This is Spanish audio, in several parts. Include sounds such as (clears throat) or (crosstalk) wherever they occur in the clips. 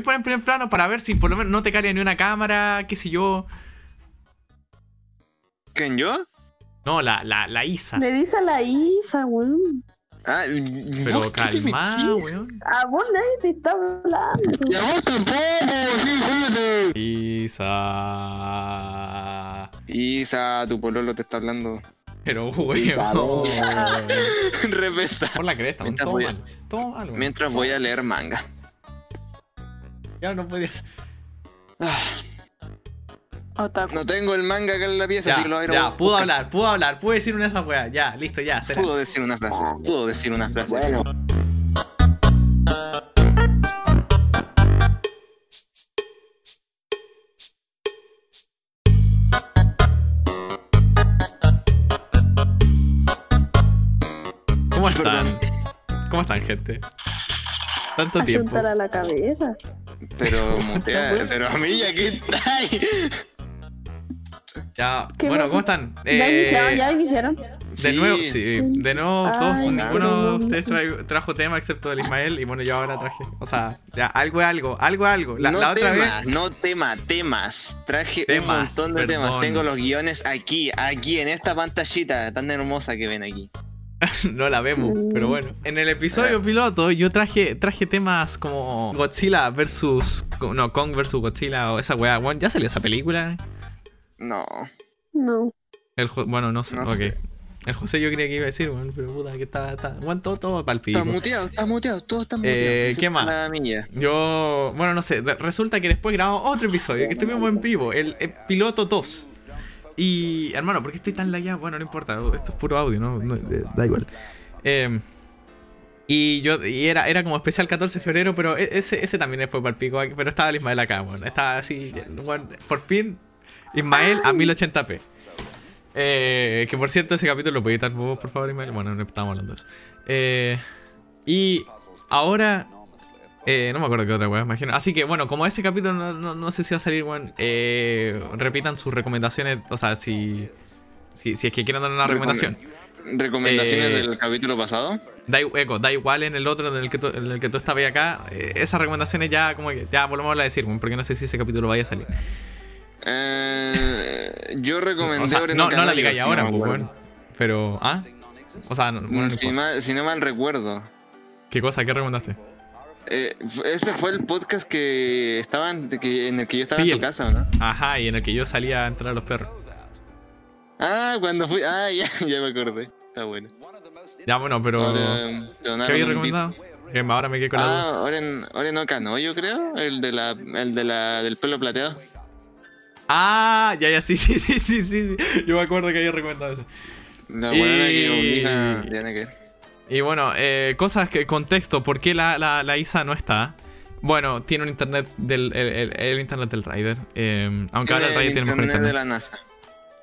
puedes poner en primer plano para ver si por lo menos no te cae ni una cámara, qué sé yo? ¿Quién yo? No, la, la, la Isa. Le dice a la Isa, weón. Ah, Pero ¿vos qué te calma, weón. A vos nadie te está hablando. Y a vos tampoco, sí, júrate. Isa. Isa, tu pololo te está hablando. Pero, weón. (laughs) Re pesado. Por la cresta, weón. Mientras Todo mal. Mal. Mientras voy a leer manga. Ya no podías. Ah, Otaku. no tengo el manga acá en la pieza, así Ya, que lo voy a ir a ya, pudo hablar, pudo hablar, pudo decir una de esas weas. Ya, listo, ya, será. Pudo decir una frase. Pudo decir una frase. Bueno, ¿Cómo están? Perdón. ¿Cómo están, gente? Tanto tiempo. A la cabeza. Pero (laughs) mutea, pero a mí ya que está ahí. Ya, ¿Qué bueno, pasó? ¿cómo están? Ya Eh, iniciaron, ya iniciaron. De nuevo, sí, de nuevo, todos, ninguno no. de ustedes trajo, trajo tema excepto el Ismael y bueno, yo ahora traje, o sea, ya, algo es algo, algo es algo. La, no la otra temas, vez, no tema, temas. Traje Temas, un montón de temas. Tengo los guiones aquí, aquí, en esta pantallita tan hermosa que ven aquí. (laughs) no la vemos, pero bueno. En el episodio piloto yo traje, traje temas como Godzilla versus, no, Kong versus Godzilla o esa weá. Bueno, ¿ya salió esa película? No. No. El, bueno, no sé, No sé. El José yo creía que iba a decir, bueno, pero puta, que está, está, bueno, todo, todo pa'l pico. Está muteado, está muteado, todo está muteado. Eh, excepto ¿qué más? Yo, bueno, no sé, resulta que después grabamos otro episodio, que estuvimos en vivo, el, el piloto 2. Y, hermano, ¿por qué estoy tan lagueado? Bueno, no importa, esto es puro audio, ¿no? Eh, da igual. Eh, y yo, y era, era como especial 14 de febrero, pero e- ese, ese también fue para el pico, pero estaba el Ismael acá, bueno, estaba así, por fin, Ismael a 1080p. Eh, que por cierto, ese capítulo lo podéis editar vos, por favor, Ismael. Bueno, no estábamos hablando de eso. Eh, y ahora eh, no me acuerdo qué otra weá, imagino. Así que bueno, como ese capítulo no, no, no sé si va a salir, weón, eh, repitan sus recomendaciones. O sea, si, si, si es que quieren dar una recomendación. ¿Recomendaciones Eh, del capítulo pasado? Da, eco, da igual en el otro en el que tú, en el que tú estabas acá. eh, esas recomendaciones ya como que ya volvemos a decir, weón, porque no sé si ese capítulo vaya a salir. Eh, yo recomendé (laughs) O sea, no, no la digáis ahora, acuerdo. weón. Pero, ¿ah? O sea, no, bueno, no si, mal, si no mal recuerdo. ¿qué cosa? ¿Qué recomendaste? Eh, ese fue el podcast que estaban, que, en el que yo estaba Sí, en tu el- casa, ¿o ¿no? Ajá, y en el que yo salía a entrar a los perros. Ah, cuando fui. Ah, (laughs) ya, ya me acordé. Está bueno. Ya, bueno, pero. Ahora, ¿Qué un recomendado? Que ahora me quedé con la duda. Ah, Oren, Oreno Canoyo, creo. El de la, el de la, del pelo plateado. Ah, ya, ya, sí, (laughs) sí, sí, sí, sí. Yo me acuerdo que había recomendado eso. La Y- buena que obliga a Diana que. Y bueno, eh, cosas que, contexto, ¿por qué la, la, la Isa no está? Bueno, tiene un internet del, el, el- el internet del Rider. eh, aunque ahora el Rider tiene mejor internet de la NASA.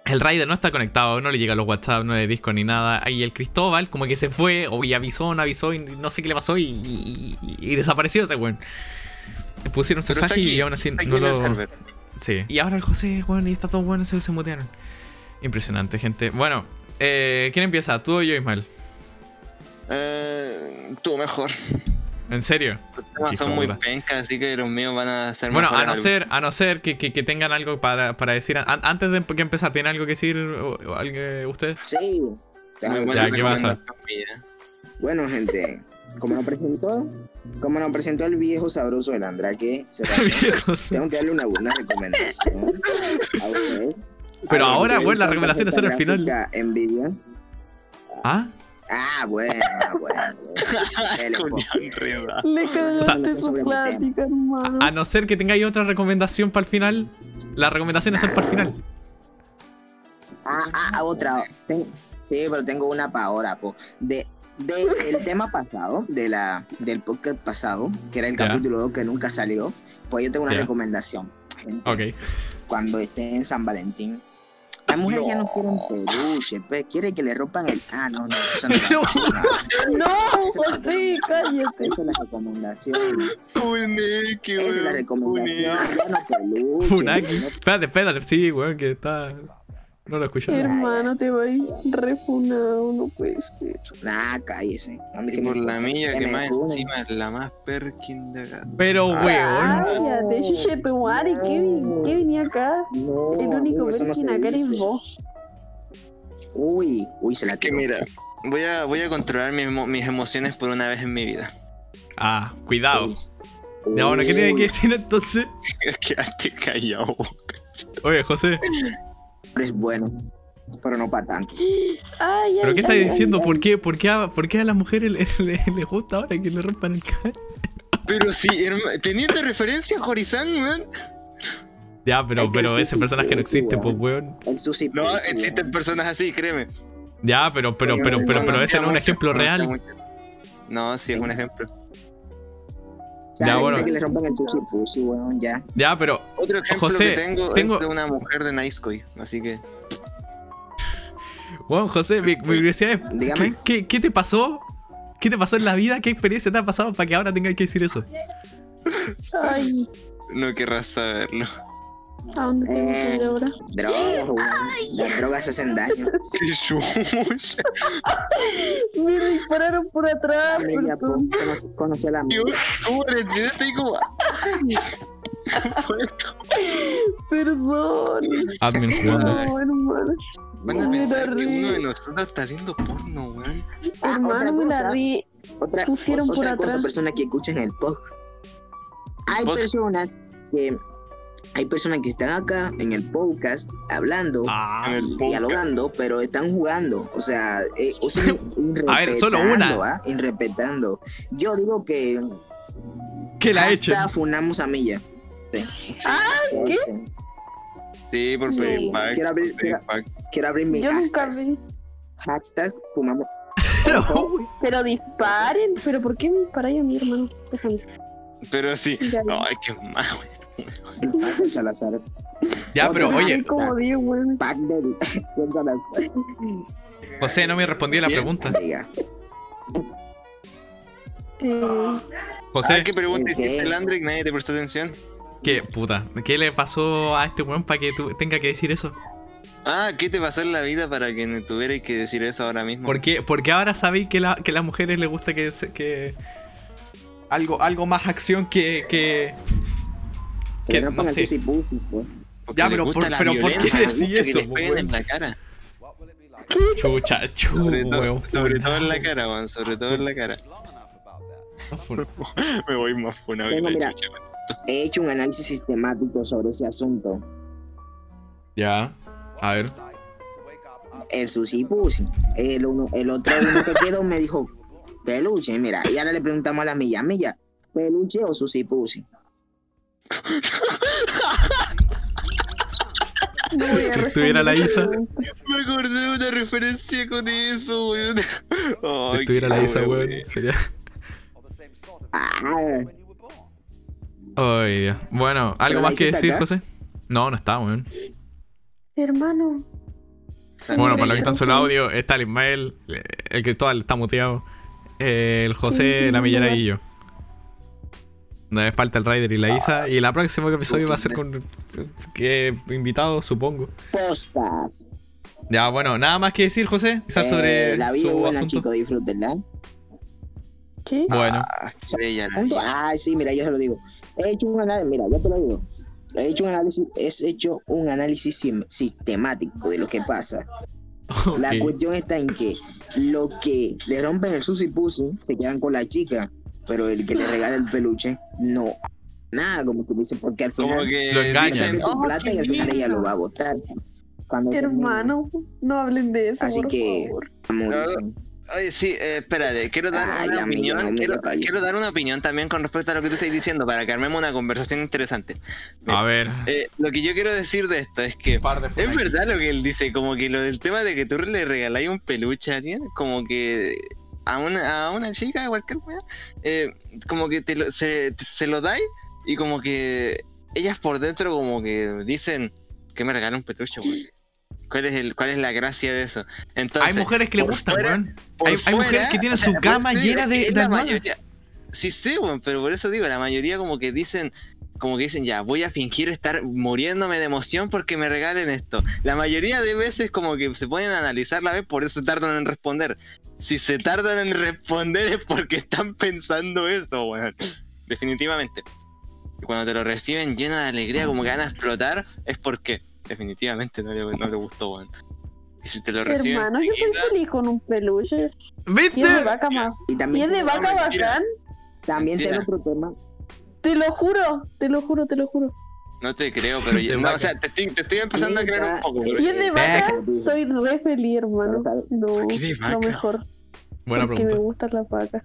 El Rider no está conectado, no le llega a los WhatsApp, no de disco ni nada. Y el Cristóbal como que se fue, o y avisó, no avisó, y no sé qué le pasó, y, y- y- desapareció ese weón. Le Pusieron está mensaje y aquí, aún así aquí no lo... Sí. Y ahora el José, weón, y está todo bueno, se, se mutearon. Impresionante, gente. Bueno, eh, ¿quién empieza? ¿Tú o yo, Ismael? Eh, tú mejor. ¿En serio? Tus temas son muy pencas, así que los míos van a ser Bueno, a no algo. ser, a no ser que, que- que tengan algo para, para decir an- antes de que empezar, ¿tienen algo que decir o- o alguien ustedes? sí. Ya, ¿qué pasa? Bueno, gente, como nos presentó, como nos presentó el viejo sabroso del Andraque, se (laughs) tengo que darle una buena recomendación a usted. Pero A ver, ahora, bueno, la recomendación es al final. Nvidia. ¿Ah? Ah, bueno, bueno. Po. (laughs) Julián Reda. Le sea, cagaste su plática, hermano. A no ser que tengáis otra recomendación para el final, las recomendaciones son para el final. Ah, ah, ah, otra. Sí, pero tengo una para ahora, po. De, de el (laughs) tema pasado, de la, del podcast pasado, que era el capítulo 2 que nunca salió, pues yo tengo una recomendación. Gente, Ok. Cuando esté en San Valentín. Las mujeres ya no quieren peluche, pues quiere que le rompan el. Ah, no, no, eso no pasar. No, José, cállate. Esa es la recomendación. Funeki, Esa es la recomendación. Funeki. Ya no peluche. Funaki. no- Espérate, espérate, sí, weón, que está. No lo escuché. Hermano, te voy refunado, no puede ser. Nah, cállese. A Y por la milla que más encima es la más perkin de acá. Pero, weón. Cállate, chuche tu madre, ¿qué, venía acá? No, El único se acá eres vos. Uy, uy, se la Que mira, voy a, voy a controlar mis, mis emociones por una vez en mi vida. Ah, cuidado. Ya, bueno, ¿qué tiene que decir entonces? (laughs) Quédate callado. (laughs) Oye, José, Es bueno, pero no para tanto. Ay, ¿pero ay, qué estás ay, diciendo? ay, ¿Por qué, por, qué a, ¿Por qué a las mujeres (laughs) les, les- les gusta ahora que le rompan el caño? Pero sí, herma- teniendo referencia a Horizon, weón. Ya, pero, pero ese personaje no sí, existe, pues, weón. No, sí, existen personas así, créeme. Ya, pero, pero, pero, pero, pero ese no es un ejemplo real. No, sí es un ejemplo. O sea, Ya, bueno. gente que le rompen el sushi pussy, weón, ya. Ya, pero, Otro ejemplo José, que tengo, tengo- es de una mujer de Nicecoy, así que weón, José, mi, mi curiosidad es, Dígame. ¿qué, qué, qué te pasó? ¿Qué te pasó en la vida? ¿Qué experiencia te ha pasado para que ahora tengas que decir eso? Ay, no querrás saberlo. ¿A dónde tengo que ir ahora? Drogas, weón. Las drogas hacen daño. (laughs) ¡Qué chucha! Me dispararon por atrás, Ella, pues, perdón. conoce- conocí a la Yo, ¿Cómo reaccionaste ahí como.? Perdón. Admin jugando. No, hermano. Van a Me pensar la que rí. uno de nosotros está viendo porno, weón. Ah, Hermano, otra me la cosa. rí. Otra, Pusieron por otra cosa, atrás. personas que escuchan el podcast. Hay Pod- personas que. Hay personas que están acá en el podcast hablando. Ah, y podcast. dialogando, pero están jugando. O sea, eh, o sea, (laughs) A ver, solo una. ¿ah? Irrespetando. Yo digo que. que la echen. hasta funamos a Milla. Sí. Ah, ¿qué? Sí. Por Sí. Quiero abrir- quiero- pack. Quiero abrir mi Yo nunca vi. Hashtag fumamos. (laughs) No, güey. Pero disparen. ¿Pero por qué me disparáis a mi hermano? Déjame. Pero sí. Qué mal, weón. Salazar. Ya, pero oye, di como 10, weón. Pack del, del Salazar. José no me respondió la Bien. pregunta. José, ¿Qué pregunta hiciste, Landrick? Nadie te prestó atención. ¿qué puta? ¿Qué le pasó a este weón para que tú tenga que decir eso? Ah, ¿qué te pasó en la vida para que no tuvierais que decir eso ahora mismo? ¿Por qué? Porque ahora sabéis que, la, que a las mujeres les gusta que, que algo, algo más acción que, que, Que no no sé. pussy, pues. Ya, pero por- pero ¿por qué decís eso, Que les po, peguen en la cara. chucha, chu, Sobre, todo- weón. sobre todo en la cara, weón. Sobre todo en la cara. (laughs) Me voy más funado que Tengo, la mira. chucha. He hecho un análisis sistemático sobre ese asunto. Ya, a ver. El sushi pussy. El, uno, el otro uno que quedó me dijo, peluche, mira. Y ahora le preguntamos a la milla, milla, peluche o sushi pussy. Si estuviera la Isa. Me acordé de una referencia con eso, weón. Si estuviera la Isa, weón. sería. Dios. Bueno, ¿algo ¿Pero la más que decir, acá? José? No, no está, weón. Hermano. Bueno, para los que están solo audio, está el Ismael, el que todo está muteado, el José, Sí, la Millera y yo. No me falta el Ryder y la Isa. Y el próximo episodio va a ser con que invitados, supongo. postas. Ya, bueno, nada más que decir, José. Quizás sobre Eh, la vida es su buena, asunto. chicos, disfrútenla. ¿Qué? Bueno, Ah, la. Ah, sí, mira, yo se lo digo. He hecho un análisis, mira, yo te lo digo. He hecho un análisis, he hecho un análisis sistemático de lo que pasa. La cuestión está en que lo que le rompen el sushi pussy se quedan con la chica, pero el que le (laughs) regala el peluche, no. Nada, como que dice, porque al Como final que. Lo engañan. tu "Oh, plata y al final ella lindo". lo va a botar. Cuando termine. Hermano, no hablen de eso, Así por que- favor. No. Oye, sí, eh, espérate, quiero dar Ay, una opinión. no quiero, dar una opinión también con respecto a lo que tú estás diciendo para que armemos una conversación interesante. A ver. Eh, lo que yo quiero decir de esto es que es verdad lo que él dice, como que lo del tema de que tú le regaláis un peluche a alguien, como que a una, a una chica, cualquier weá, eh, como que te lo, se, se lo dais y como que ellas por dentro como que dicen que me regala un peluche, weón. ¿Cuál es, el, ¿Cuál es la gracia de eso? Entonces, Hay mujeres que le gustan, weón. Hay, hay mujeres que tienen su cama llena de, de la almohadas. mayoría- Sí sé, weón, pero por eso digo, la mayoría como que dicen como que dicen, ya, voy a fingir estar muriéndome de emoción porque me regalen esto. La mayoría de veces como que se a analizar la vez, por eso tardan en responder. Si se tardan en responder es porque están pensando eso, weón. Definitivamente. Y cuando te lo reciben lleno de alegría, como que van a explotar, es porque definitivamente no le, no le gustó, weón. Y si te lo reciben... Hermano, yo soy feliz con un peluche. Si ¿Viste? es de vaca más. Y Si también, es de vaca bacán, también tengo otro tema. te lo juro, te lo juro, te lo juro. No te creo, pero yo, (laughs) no, o sea, te estoy, te estoy empezando a creer un poco. Si es de Sí. vaca, soy re feliz, hermano. No, qué de vaca? lo mejor. Buena porque me pregunta. gustan las vacas.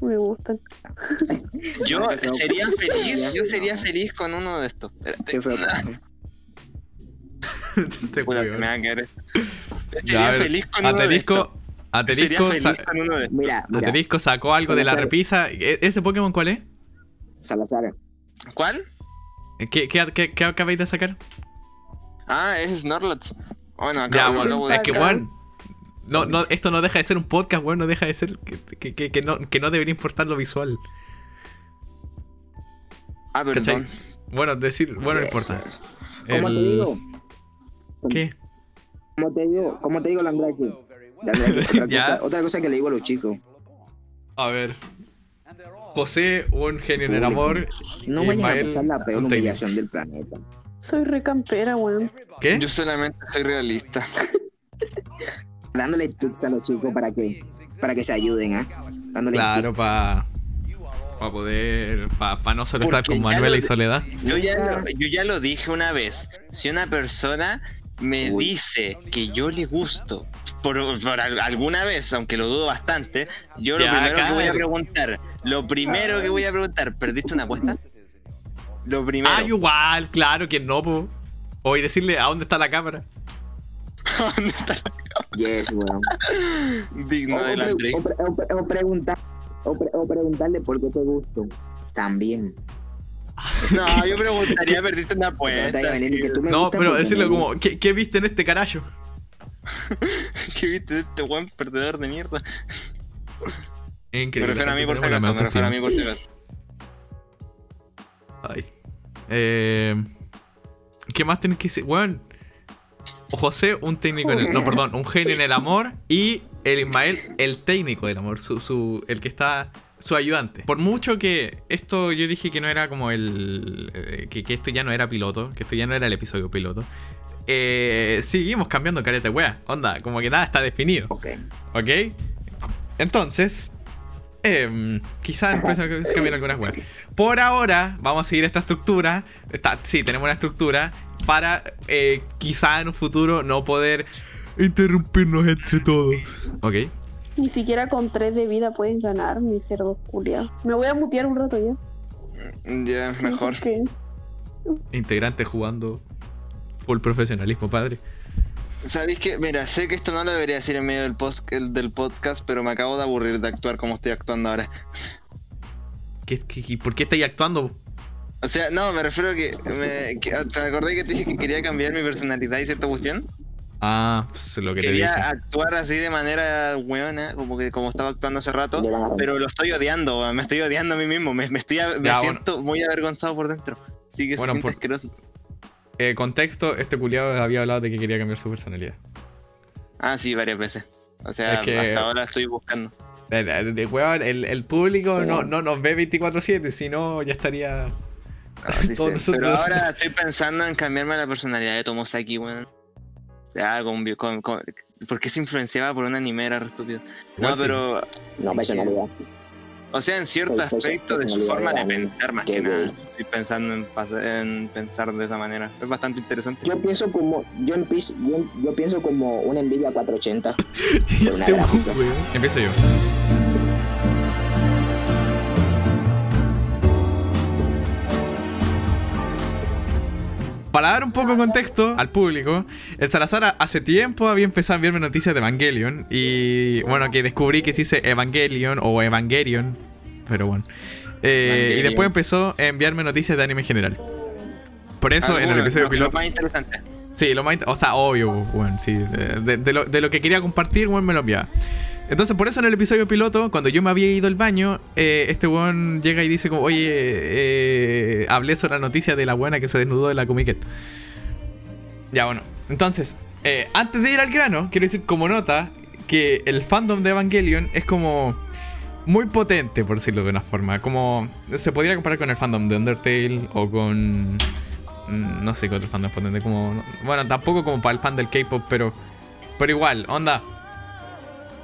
Me gustan. (laughs) Yo sería feliz, yo sería feliz con uno de estos. Espérate. Qué feo caso. (laughs) Te Puta, que me va a quedar. Ya, Sería a ver, feliz con uno de Aterisco, estos. Sería Aterisco, feliz sa- con uno de estos. Mira, mira, Aterisco sacó algo de la repisa. ¿E- ¿Ese Pokémon cuál es? Salazar. ¿Cuál? ¿Qué, qué, qué, qué acabáis de sacar? Ah, es Snorlax. Bueno, acá bueno, es que, weón. No, no, esto no deja de ser un podcast, weón. No deja de ser. Que, que, que, que no, que no debería importar lo visual. Ah, perdón. Bueno, decir. Bueno, no importa. ¿Cómo te digo? ¿Qué? ¿Cómo te digo? ¿Cómo te digo, (laughs) otra, cosa, otra cosa que le digo a los chicos. A ver. José, un genio en el amor. No y vayan a pasar la peor humillación del planeta. Soy recampera, weón. ¿Qué? Yo solamente soy realista. (laughs) Dándole tips a los chicos para que, para que se ayuden, ¿ah? Dándole Claro, para. Para poder. Para no solo estar con Manuela lo- y Soledad. Yo ya, lo, yo ya lo dije una vez. Si una persona me Uy. dice que yo le gusto por, por al- alguna vez, aunque lo dudo bastante, yo lo primero que voy a preguntar, lo primero que voy a preguntar, ¿perdiste una apuesta? Lo primero. Ah, igual, claro, que no, po. O y decirle a dónde está la cámara. (laughs) ¿Dónde está Yes, weón. digno O, del o o pre- o pre- o preguntar, o, pre- o preguntarle por qué te gusto. También. No, yo preguntaría, ¿perdiste una (laughs) apuesta? vaya a venir y que tú me No, pero decirle como, ¿qué, qué viste en este carajo? (laughs) ¿Qué viste de este buen perdedor de mierda? Me Increíble. refiero a mí por si acaso, me refiero a mí por si acaso. Ay. Eh, ¿Qué más tenés que decir? Weón. José, un técnico en el. No, perdón, un genio en el amor. Y el Ismael, el técnico del amor. Su, su, el que está. Su ayudante. Por mucho que esto yo dije que no era como el. eh, que, que esto ya no era piloto. Que esto ya no era el episodio piloto. Eh, seguimos cambiando careta, wea. Onda, como que nada está definido. Ok. ¿Ok? Entonces, em, quizás en el próximo capítulo se cambien algunas weas. Por ahora, vamos a seguir esta estructura. Está, sí, tenemos una estructura para eh, quizá en un futuro no poder interrumpirnos entre todos. ¿Ok? Ni siquiera con tres de vida pueden ganar, mi cerdo culiado. Me voy a mutear un rato ya. Ya, mejor. porque Integrante jugando full profesionalismo, padre. ¿Sabéis que? Mira, sé que esto no lo debería decir en medio del, post, el- del podcast, pero me acabo de aburrir de actuar como estoy actuando ahora. ¿Qué, qué- qué- por qué estáis actuando? O sea, no, me refiero a que, me, que- ¿Te acordás que te dije que quería cambiar mi personalidad y cierta cuestión? Ah, pues lo que te Quería dije. actuar así de manera hueona, como que como estaba actuando hace rato, pero lo estoy odiando, me estoy odiando a mí mismo, me, me estoy, me Ya, siento muy avergonzado por dentro. Así que Bueno, se siente por- asqueroso. Eh, contexto, este culiado había hablado de que quería cambiar su personalidad. Ah, sí, varias veces. O sea, Es que- hasta ahora estoy buscando. De, de- de- weón, el, el público no, no nos ve 24-7, si no ya estaría. Ah, sí (laughs) Todos Pero ahora estoy pensando en cambiarme la personalidad de Tomosaki, weón. O sea, con, con, con- porque se influenciaba por un anime, era re estúpido. No, sí. pero. No, personalidad. O sea, en cierto Pues, pues, aspecto de su forma de pensar, más Que que nada. Estoy pensando en, en pensar de esa manera. Es bastante interesante. Yo pienso como, yo, empiezo, yo, yo pienso como una Nvidia 480. (laughs) Y una. Empiezo yo. Para dar un poco de contexto al público, el Salazar hace tiempo había empezado a enviarme noticias de Evangelion. Y bueno, que descubrí que se dice Evangelion o Evangelion. Pero bueno. Eh, y después empezó a enviarme noticias de anime en general. Por eso en el episodio lo- lo piloto. más interesante. Sí, lo más. O sea, obvio, bueno, sí. De, de- de lo, de lo que quería compartir, bueno, me lo enviaba. Entonces, por eso en el episodio piloto, cuando yo me había ido al baño, eh, este weón llega y dice como, oye, eh, hablé sobre la noticia de la buena que se desnudó de la Comiquet. Ya, bueno. Entonces, eh, antes de ir al grano, quiero decir como nota que el fandom de Evangelion es como muy potente, por decirlo de una forma. Como se podría comparar con el fandom de Undertale o con... mm, No sé qué otro fandom es potente. Como, bueno, tampoco como para el fan del K-pop, pero, pero igual, onda.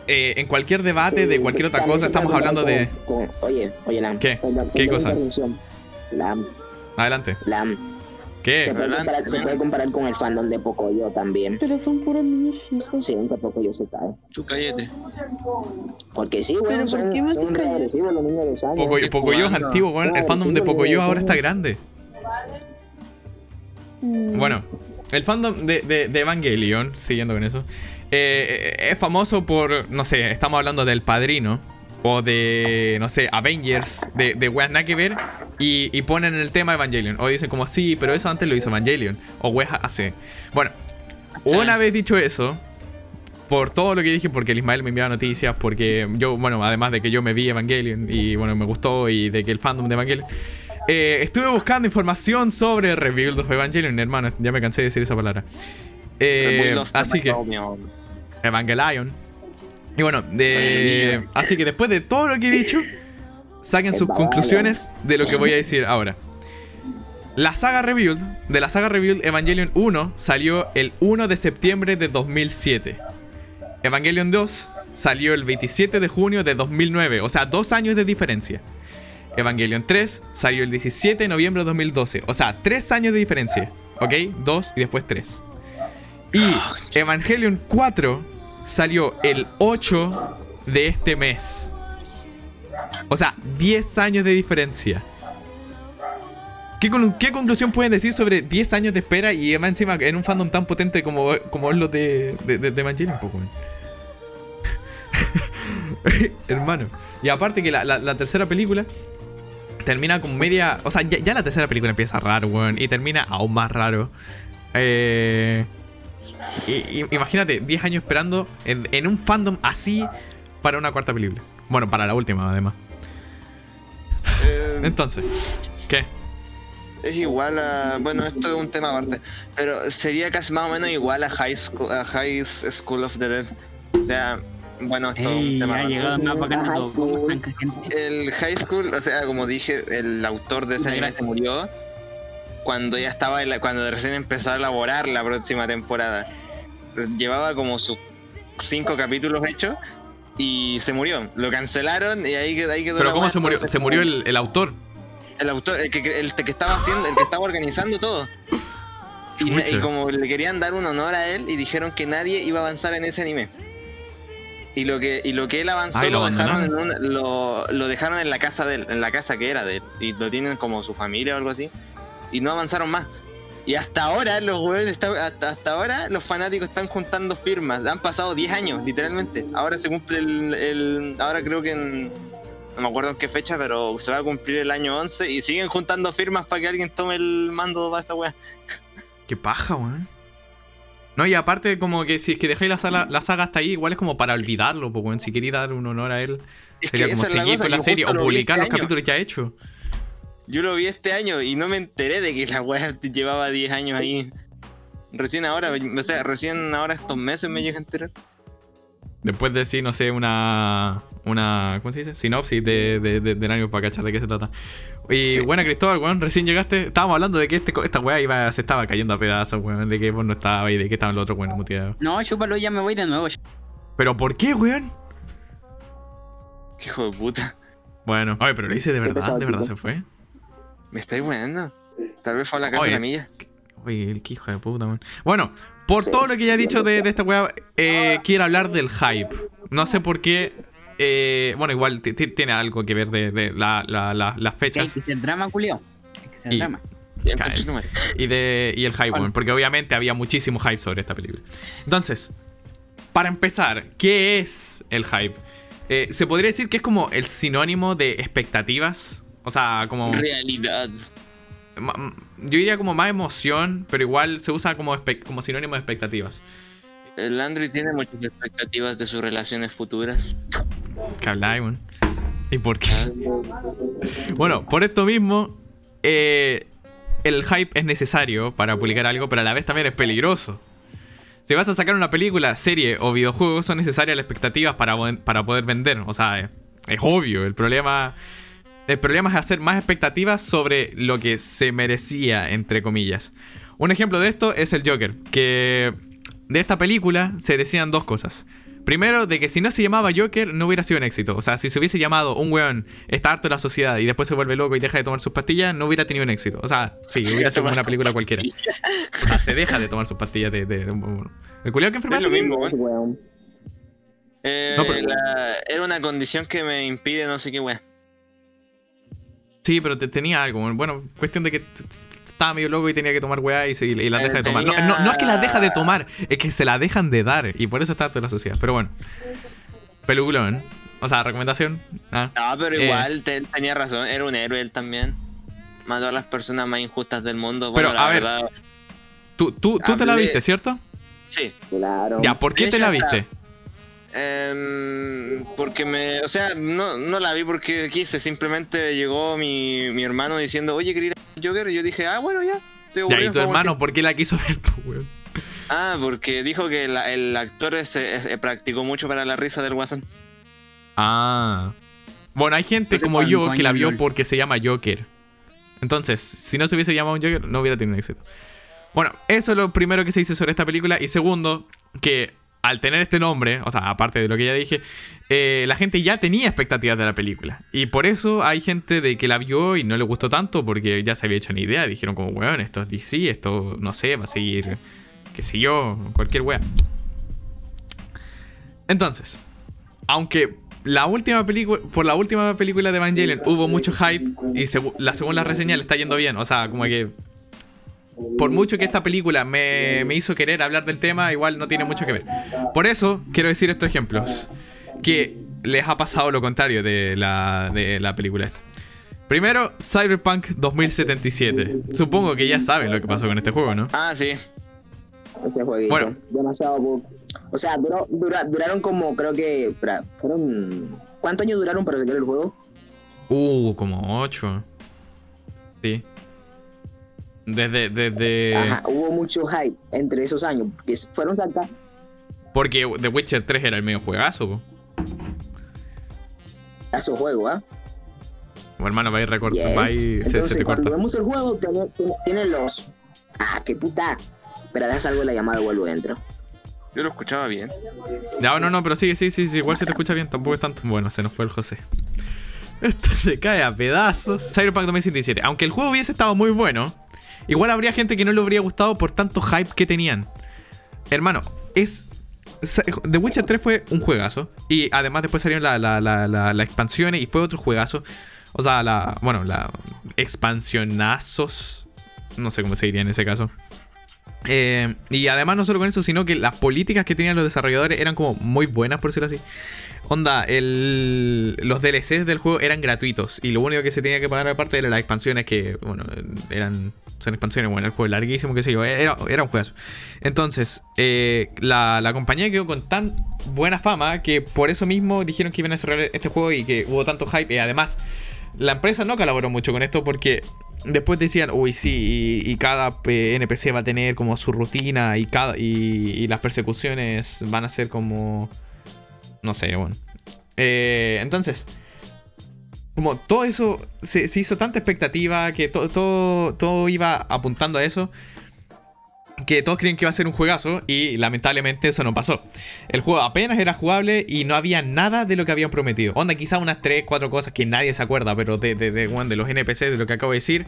Eh, en cualquier debate Sí, de cualquier otra cosa, estamos hablando de. comparar con- con- oye, oye, Lam. ¿Qué? perdón, ¿Qué cosa? Lam, Adelante. Lam. ¿Qué? Se puede, Adelante, comparar, se puede comparar con el fandom de Pocoyo también. Pero son puros niños chicos. Sí, aunque Pocoyo se cae. Tú cállate. Porque sí, ¿Pero bueno, por son, qué me son regresivos los niños de los años. Pocoyo, Pocoyo es antiguo, weón. El fandom sí, de Pocoyo ahora está grande. Mm. Bueno, el fandom de, de- de Evangelion, siguiendo con eso, eh, es famoso por, no sé, estamos hablando del Padrino, o de, no sé, Avengers, de, de weas nada que ver, y, y ponen el tema Evangelion. O dicen como, sí, pero eso antes lo hizo Evangelion, o weas así. Bueno, una vez dicho eso, por todo lo que dije, porque el Ismael me enviaba noticias, porque yo, bueno, además de que yo me vi Evangelion y bueno, me gustó y de que el fandom de Evangelion, eh, estuve buscando información sobre Rebuild of Evangelion, hermano, ya me cansé de decir esa palabra. Eh, así que, Evangelion. Y bueno, de, así que después de todo lo que he dicho, saquen sus conclusiones de lo que voy a decir ahora. La saga Rebuild, de la saga Rebuild Evangelion 1 salió el 1 de septiembre de 2007. Evangelion 2 salió el 27 de junio de 2009, o sea, dos años de diferencia. Evangelion 3 salió el 17 de noviembre de 2012, o sea, tres años de diferencia. ¿Ok? Dos y después tres. Y Evangelion 4 salió el 8 de este mes. O sea, 10 años de diferencia. ¿Qué, qué conclusión pueden decir sobre 10 años de espera y además encima en un fandom tan potente como, como es lo de, de, de- de Evangelion? po, weón? (laughs) Hermano. Y aparte que la, la- la tercera película termina con media... O sea, ya, ya la tercera película empieza raro, weón. Y termina aún más raro. Eh... y- y- imagínate, 10 años esperando en, en un fandom así para una cuarta película. Bueno, para la última, además. Eh, Entonces, ¿qué? es igual a. Bueno, esto es un tema aparte. Pero sería casi más o menos igual a High School, a High School of the Dead. O sea, bueno, esto es Ey, un tema ha aparte. llegado el High School, o sea, como dije, el autor de ese anime se murió cuando ya estaba, en la- cuando recién empezó a elaborar la próxima temporada. Pues llevaba como sus cinco capítulos hechos y se murió. Lo cancelaron y ahí, quedó- ahí quedó Pero la ¿cómo se murió? Se murió el, el autor. el autor, el que, el que estaba haciendo, el que estaba organizando todo. Y, como le querían dar un honor a él y dijeron que nadie iba a avanzar en ese anime. Y lo que, y lo que él avanzó Ay, lo lo, dejaron en un- lo, lo dejaron en la casa de él, en la casa que era de él. Y lo tienen como su familia o algo así. Y no avanzaron más. Y hasta ahora los huevones están- hasta, hasta ahora los fanáticos están juntando firmas. Han pasado 10 años, literalmente. Ahora se cumple el, el- ahora creo que en no me acuerdo en qué fecha, pero se va a cumplir el año 11 y siguen juntando firmas para que alguien tome el mando para esa wea. Qué paja, weón. No, y aparte, como que si es que dejáis la, sala- la saga hasta ahí, igual es como para olvidarlo, weón. Si queréis dar un honor a él, Es sería que como seguir con la serie o publicar este los capítulos ya hechos. Yo lo vi este año y no me enteré de que la wea llevaba 10 años ahí. Recién ahora, o sea, recién ahora estos meses me llega a enterar. Después de decir, no sé, una. Una. ¿Cómo se dice? Sinopsis de, de, de- para cachar de qué se trata. Y Sí. buena, Cristóbal, weón, recién llegaste. Estábamos hablando de que este, esta weá iba, se estaba cayendo a pedazos, weón. De que vos no estabas y de que estaban los otros weones muteados. No, chúpalo, ya me voy de nuevo. ¿Pero por qué, weón? Qué hijo de puta. Bueno, oye, pero lo hice de verdad, pesado, de verdad se fue. Me estáis weando. Tal vez fue a la casa Oye. de la milla. Oye, el que hijo de puta, man. Bueno, por Sí. todo lo que ya he dicho de, de esta weá, eh, quiero hablar del hype. No sé por qué. eh, bueno, igual ti- ti- tiene algo que ver de, de la- la- la- las Que hay fechas que ser drama, culiao. Hay que ser Y- drama. Y, de, y el hype, Bueno. porque obviamente había muchísimo hype sobre esta película. Entonces, para empezar, ¿qué es el hype? Eh, Se podría decir que es como el sinónimo de expectativas. O sea, como. Realidad. yo diría como más emoción, pero igual se usa como, sinónimo de expectativas. El Android tiene muchas expectativas de sus relaciones futuras. ¿Qué habláis? ¿Y por qué? Bueno, por esto mismo, eh, el hype es necesario para publicar algo, pero a la vez también es peligroso. Si vas a sacar una película, serie o videojuego, son necesarias las expectativas para, para poder vender. O sea, es, es obvio. El problema, el problema es hacer más expectativas sobre lo que se merecía, entre comillas. Un ejemplo de esto es el Joker, que de esta película se decían dos cosas. Primero, de que si no se llamaba Joker, no hubiera sido un éxito. O sea, si se hubiese llamado un weón, está harto de la sociedad y después se vuelve loco y deja de tomar sus pastillas, no hubiera tenido un éxito. O sea, sí, (laughs) hubiera sido como una película cualquiera. O sea, se deja de tomar sus pastillas de. de- de- ¿El culiao que Es enfermedad lo mismo, weón. Weón. Eh, No, pero- la- era una condición que me impide no sé qué weón. Sí, pero te- tenía algo. Bueno, cuestión de que estaba medio loco y tenía que tomar weá y, se, y la deja de tomar. No, no, no es que la deja de tomar, es que se la dejan de dar. Y por eso está harto de la sociedad. Pero bueno. Peliculón. O sea, recomendación. Ah. No, pero Eh. igual te- tenía razón, era un héroe él también. Mató a las personas más injustas del mundo. Pero, Bueno, la a ver. verdad, Tú, tú, tú te la viste, ¿cierto? sí. Claro. Ya, ¿por qué te la está- Em, porque me. O sea, no, no la vi porque quise. Simplemente llegó mi, mi hermano diciendo, oye, quería Joker. Y yo dije, ah, bueno, ya. Estoy Ya, y tu hermano, ¿por qué la quiso ver, (laughs) po, weón? cine". Ah, porque dijo que la- el actor se, eh, practicó mucho para la risa del guasón. Ah. Bueno, hay gente Entonces, como yo que la vio porque se llama Joker. Entonces, si no se hubiese llamado Joker, no hubiera tenido éxito. Bueno, eso es lo primero que se dice sobre esta película. Y segundo, que al tener este nombre, o sea, aparte de lo que ya dije, eh, la gente ya tenía expectativas de la película. Y por eso hay gente de que la vio y no le gustó tanto porque ya se había hecho una idea. Dijeron como, weón, esto es DC, esto no sé, va a seguir, qué sé yo, cualquier weá. Entonces, aunque la última película, por la última película de Evangelion hubo mucho hype y segu- la según la reseña le está yendo bien. O sea, como que por mucho que esta película me, me hizo querer hablar del tema, igual no tiene mucho que ver. Por eso quiero decir estos ejemplos. Que les ha pasado lo contrario de la, de la película esta. Primero, Cyberpunk 2077. Supongo que ya saben lo que pasó con este juego, ¿no? Ah, sí. Ese jueguito. Bueno. Demasiado poco. O sea, duró- dura- duraron como, creo que. fueron. ¿Cuántos años duraron para sacar el juego? Uh, como 8. Sí. Desde, desde... Ajá, hubo mucho hype entre esos años. Que fueron sacar. Porque The Witcher 3 era el medio juegazo, po. a su juego, ¿ah? O hermano, va a ir recorta, Yes. va a ir- se- se, te cuando corta. vemos el juego, tiene, los. Ah, qué puta. Pero deja algo de la llamada y vuelvo dentro. Yo lo escuchaba bien. Ya, no, no, pero sí, sí, sí, sí, igual se te escucha bien, tampoco es tanto. Bueno, se nos fue el José. (laughs) Esto se cae a pedazos. Cyberpunk 2077. Aunque el juego hubiese estado muy bueno, igual habría gente que no le habría gustado por tanto hype que tenían. Hermano, es. The Witcher 3 fue un juegazo. Y además después salieron las la, la, expansiones y fue otro juegazo. O sea, la. Bueno, la. Expansionazos. No sé cómo se diría en ese caso. Eh, y además no solo con eso, sino que las políticas que tenían los desarrolladores eran como muy buenas, por decirlo así. Onda, el, los DLCs del juego eran gratuitos y lo único que se tenía que pagar aparte eran las expansiones que, bueno, eran son expansiones, bueno, el juego larguísimo, qué sé yo, era, era un juegazo. Entonces, eh, la, la compañía quedó con tan buena fama que por eso mismo dijeron que iban a desarrollar este juego y que hubo tanto hype. Y además, la empresa no colaboró mucho con esto porque después decían, uy, sí, y, cada eh, NPC va a tener como su rutina y, cada, y, las persecuciones van a ser como... No sé, bueno. Eh, entonces, como todo eso, se, hizo tanta expectativa que to- todo, todo iba apuntando a eso. Que todos creen que iba a ser un juegazo y lamentablemente eso no pasó. El juego apenas era jugable y no había nada de lo que habían prometido. Onda, quizá unas 3, 4 cosas que nadie se acuerda, pero de, de, de, bueno, de los NPC, de lo que acabo de decir,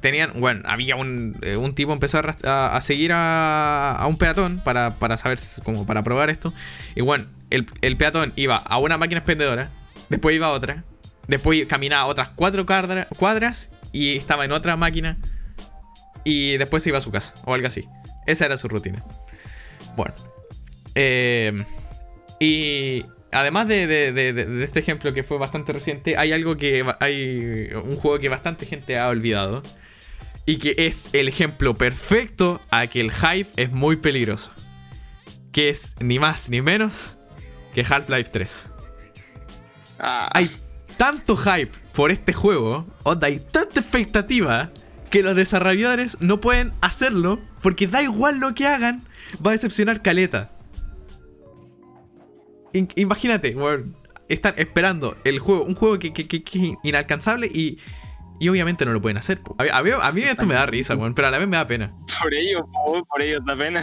tenían, bueno, había un, eh, un tipo empezó a, a- seguir a, a un peatón para, para saber, como para probar esto. Y bueno, el, el peatón iba a una máquina expendedora, después iba a otra, después caminaba otras cuatro cuadra- cuadras y estaba en otra máquina y después se iba a su casa o algo así. Esa era su rutina. Bueno. eh, y además de, de- de- de- de este ejemplo que fue bastante reciente, hay algo que hay un juego que bastante gente ha olvidado y que es el ejemplo perfecto a que el hype es muy peligroso. que es ni más ni menos que Half-Life 3. Ah, Hay tanto hype por este juego, onda, hay tanta expectativa que los desarrolladores no pueden hacerlo porque da igual lo que hagan, va a decepcionar caleta. In- imagínate, están esperando el juego, un juego que, que- que- que es inalcanzable y, y obviamente no lo pueden hacer. A, mí- a mí, a mí esto me da risa, weón, pero a la vez me da pena. por ello, por, por ello da pena.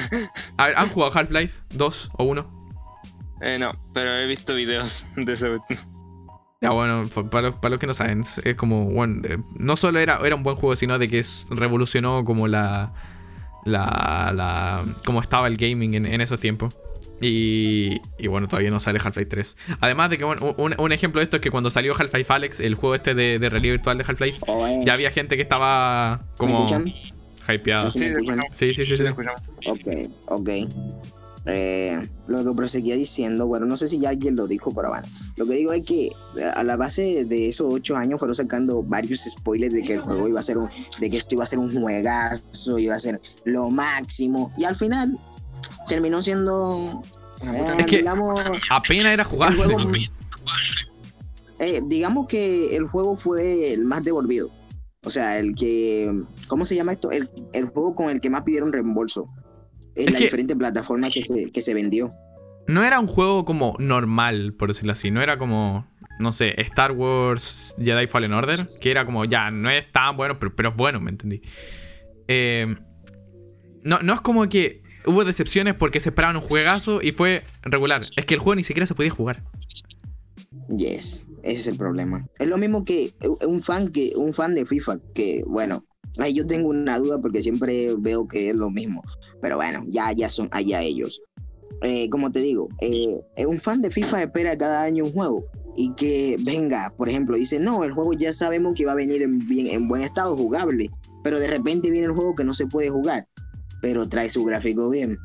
A ver, ¿han jugado Half-Life 2 o 1? Eh, no, pero he visto videos de ese. Ya bueno, pa- para los, para los que no saben, es como, bueno, eh, no solo era, era un buen juego, sino de que es- revolucionó como la, la, la, como estaba el gaming en, en esos tiempos. Y, y bueno, todavía no sale Half-Life 3. Además de que, bueno, un, un ejemplo de esto es que cuando salió Half-Life Alex, el juego este de, de realidad virtual de Half-Life, Oye, ya había gente que estaba ¿me como hypeada. ¿No se me Sí, escuchan? Sí, sí, sí, sí. lo escuchamos. Ok, ok. Eh, lo que proseguía diciendo, bueno, no sé si ya alguien lo dijo, pero bueno. Lo que digo es que eh, a la base de esos ocho años fueron sacando varios spoilers de que el juego iba a ser un, de que esto iba a ser un juegazo, iba a ser lo máximo. Y al final terminó siendo, eh, Es que- digamos, Apenas era jugar. eh, digamos que el juego fue el más devolvido. O sea, el que, ¿cómo se llama esto? El, el juego con el que más pidieron reembolso en Es las que- diferentes plataformas que se, que se vendió. No era un juego como normal, por decirlo así. No era como, no sé, Star Wars Jedi Fallen Order. Que era como, ya, no es tan bueno, pero, pero es bueno, ¿me entendí? Eh, no, no es como que hubo decepciones porque se esperaban un juegazo y fue regular. Es que el juego ni siquiera se podía jugar. Yes, ese es el problema. Es lo mismo que un fan que un fan de FIFA que bueno, ahí yo tengo una duda porque siempre veo que es lo mismo, pero bueno, ya ya son allá ellos. Eh, como te digo, eh, un fan de FIFA espera cada año un juego y que venga, por ejemplo, dice no, el juego ya sabemos que va a venir en bien en buen estado jugable, pero de repente viene el juego que no se puede jugar, pero trae su gráfico bien,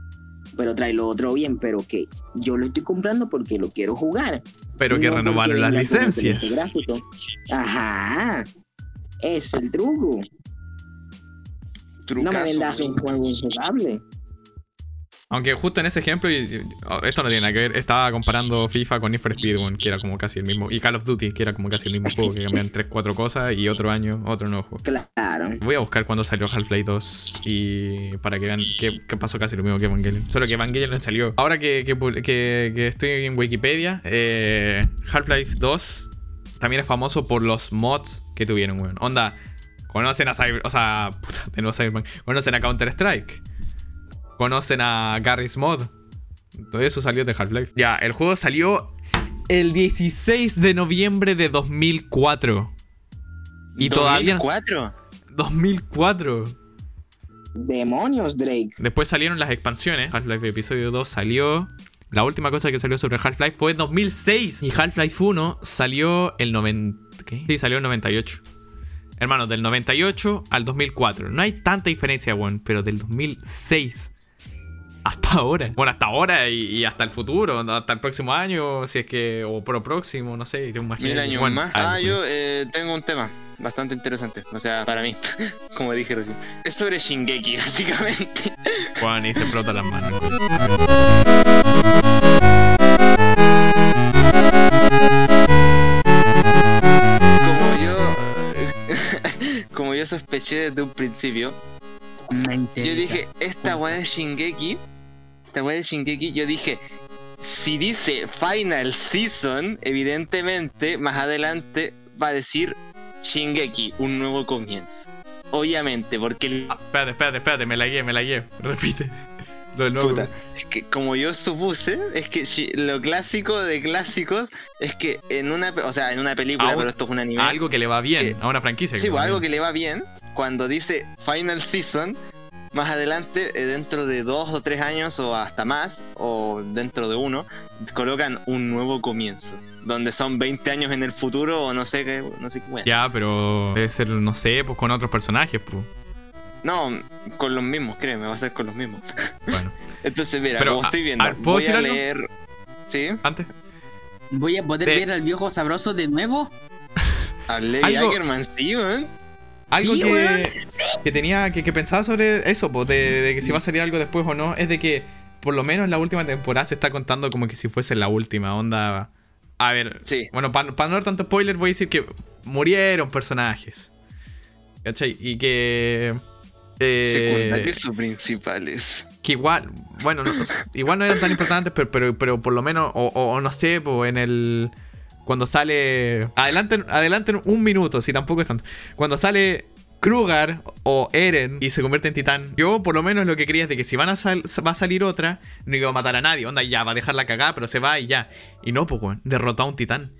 pero trae lo otro bien, pero que yo lo estoy comprando porque lo quiero jugar. Pero que No renovaron porque las licencias. Ajá. Es el truco. No me vendas un juego injugable. Aunque justo en ese ejemplo, oh, esto no tiene nada que ver, estaba comparando FIFA con Need for Speed, que era como casi el mismo. Y Call of Duty, que era como casi el mismo juego, que cambian 3, 4 cosas y otro año, otro nuevo juego. Claro. Voy a buscar cuándo salió Half-Life 2 y para que vean que, que pasó casi lo mismo que Evangelion. Solo que Evangelion salió. Ahora que, que, pu- que- que estoy en Wikipedia, eh, Half-Life 2 también es famoso por los mods que tuvieron, weón. Onda, conocen a Cyber... O sea, puta, de nuevo Cyberpunk. Conocen a Counter-Strike. Conocen a Garry's Mod. Todo eso salió de Half-Life. Ya, el juego salió el 16 de noviembre de 2004. Y todavía no- 2004. 2004. Demonios, Drake. Después salieron las expansiones. Half-Life Episodio 2 salió. La última cosa que salió sobre Half-Life fue en 2006. Y Half-Life 1 salió el 90. ¿Qué? Sí, salió el 98. Hermano, del 98 al 2004. No hay tanta diferencia, weón. Pero del 2006 hasta ahora. Bueno, hasta ahora y, y hasta el futuro. Hasta el próximo año. Si es que. O pro próximo, no sé. Te imaginas. Mil años Bueno, más. Ah, yo eh, tengo un tema bastante interesante. O sea, para mí, (laughs) como dije recién. Es sobre Shingeki, (laughs) básicamente. Weón, y se frota las manos. Yo sospeché desde un principio. Me interesa. Yo dije, esta weá de Shingeki. Esta weá de Shingeki, yo dije. Si dice Final Season, evidentemente, más adelante va a decir Shingeki, un nuevo comienzo. Obviamente, porque el Ah, espérate, espérate, espérate. Me la guié, me la guié. (laughs) Repite. Puta, es que como yo supuse, es que lo clásico de clásicos es que en una, o sea, en una película, Ah, pero esto es un anime. Algo que le va bien Que- a una franquicia. sí, algo bien. que le va bien, cuando dice Final Season, más adelante, eh, dentro de dos o tres años o hasta más, o dentro de uno, colocan un nuevo comienzo, donde son 20 años en el futuro o no sé qué, no sé qué. wea. Ya, pero debe ser, no sé, pues con otros personajes, pues. No, con los mismos, créeme, va a ser con los mismos. Bueno, (laughs) Entonces, mira, Pero, como a- estoy viendo, a ver, ¿puedo voy a algo? leer... ¿Sí? antes. ¿Voy a poder ver al viejo sabroso de nuevo? A Levi Ackerman, sí, weón. Algo Sí, que, weón. que tenía que, que pensaba sobre eso, de, de que si va a salir algo después o no, es de que por lo menos la última temporada se está contando como que si fuese la última onda. A ver, Sí. bueno, para no dar tanto spoiler, voy a decir que murieron personajes. ¿Cachai? Y que. Eh, Secundarios o principales. que igual, bueno, no- igual no eran tan importantes, pero, pero, pero por lo menos, o, o- o no sé, pues en el. Cuando sale. Adelante, adelante un minuto, si tampoco es tanto. Cuando sale Krugar o Eren y se convierte en titán, yo por lo menos lo que quería es de que si van a sal- va a salir otra, no iba a matar a nadie. Onda, ya, va a dejar la cagada, pero se va y ya. Y no, pues, weón, derrotó a un titán.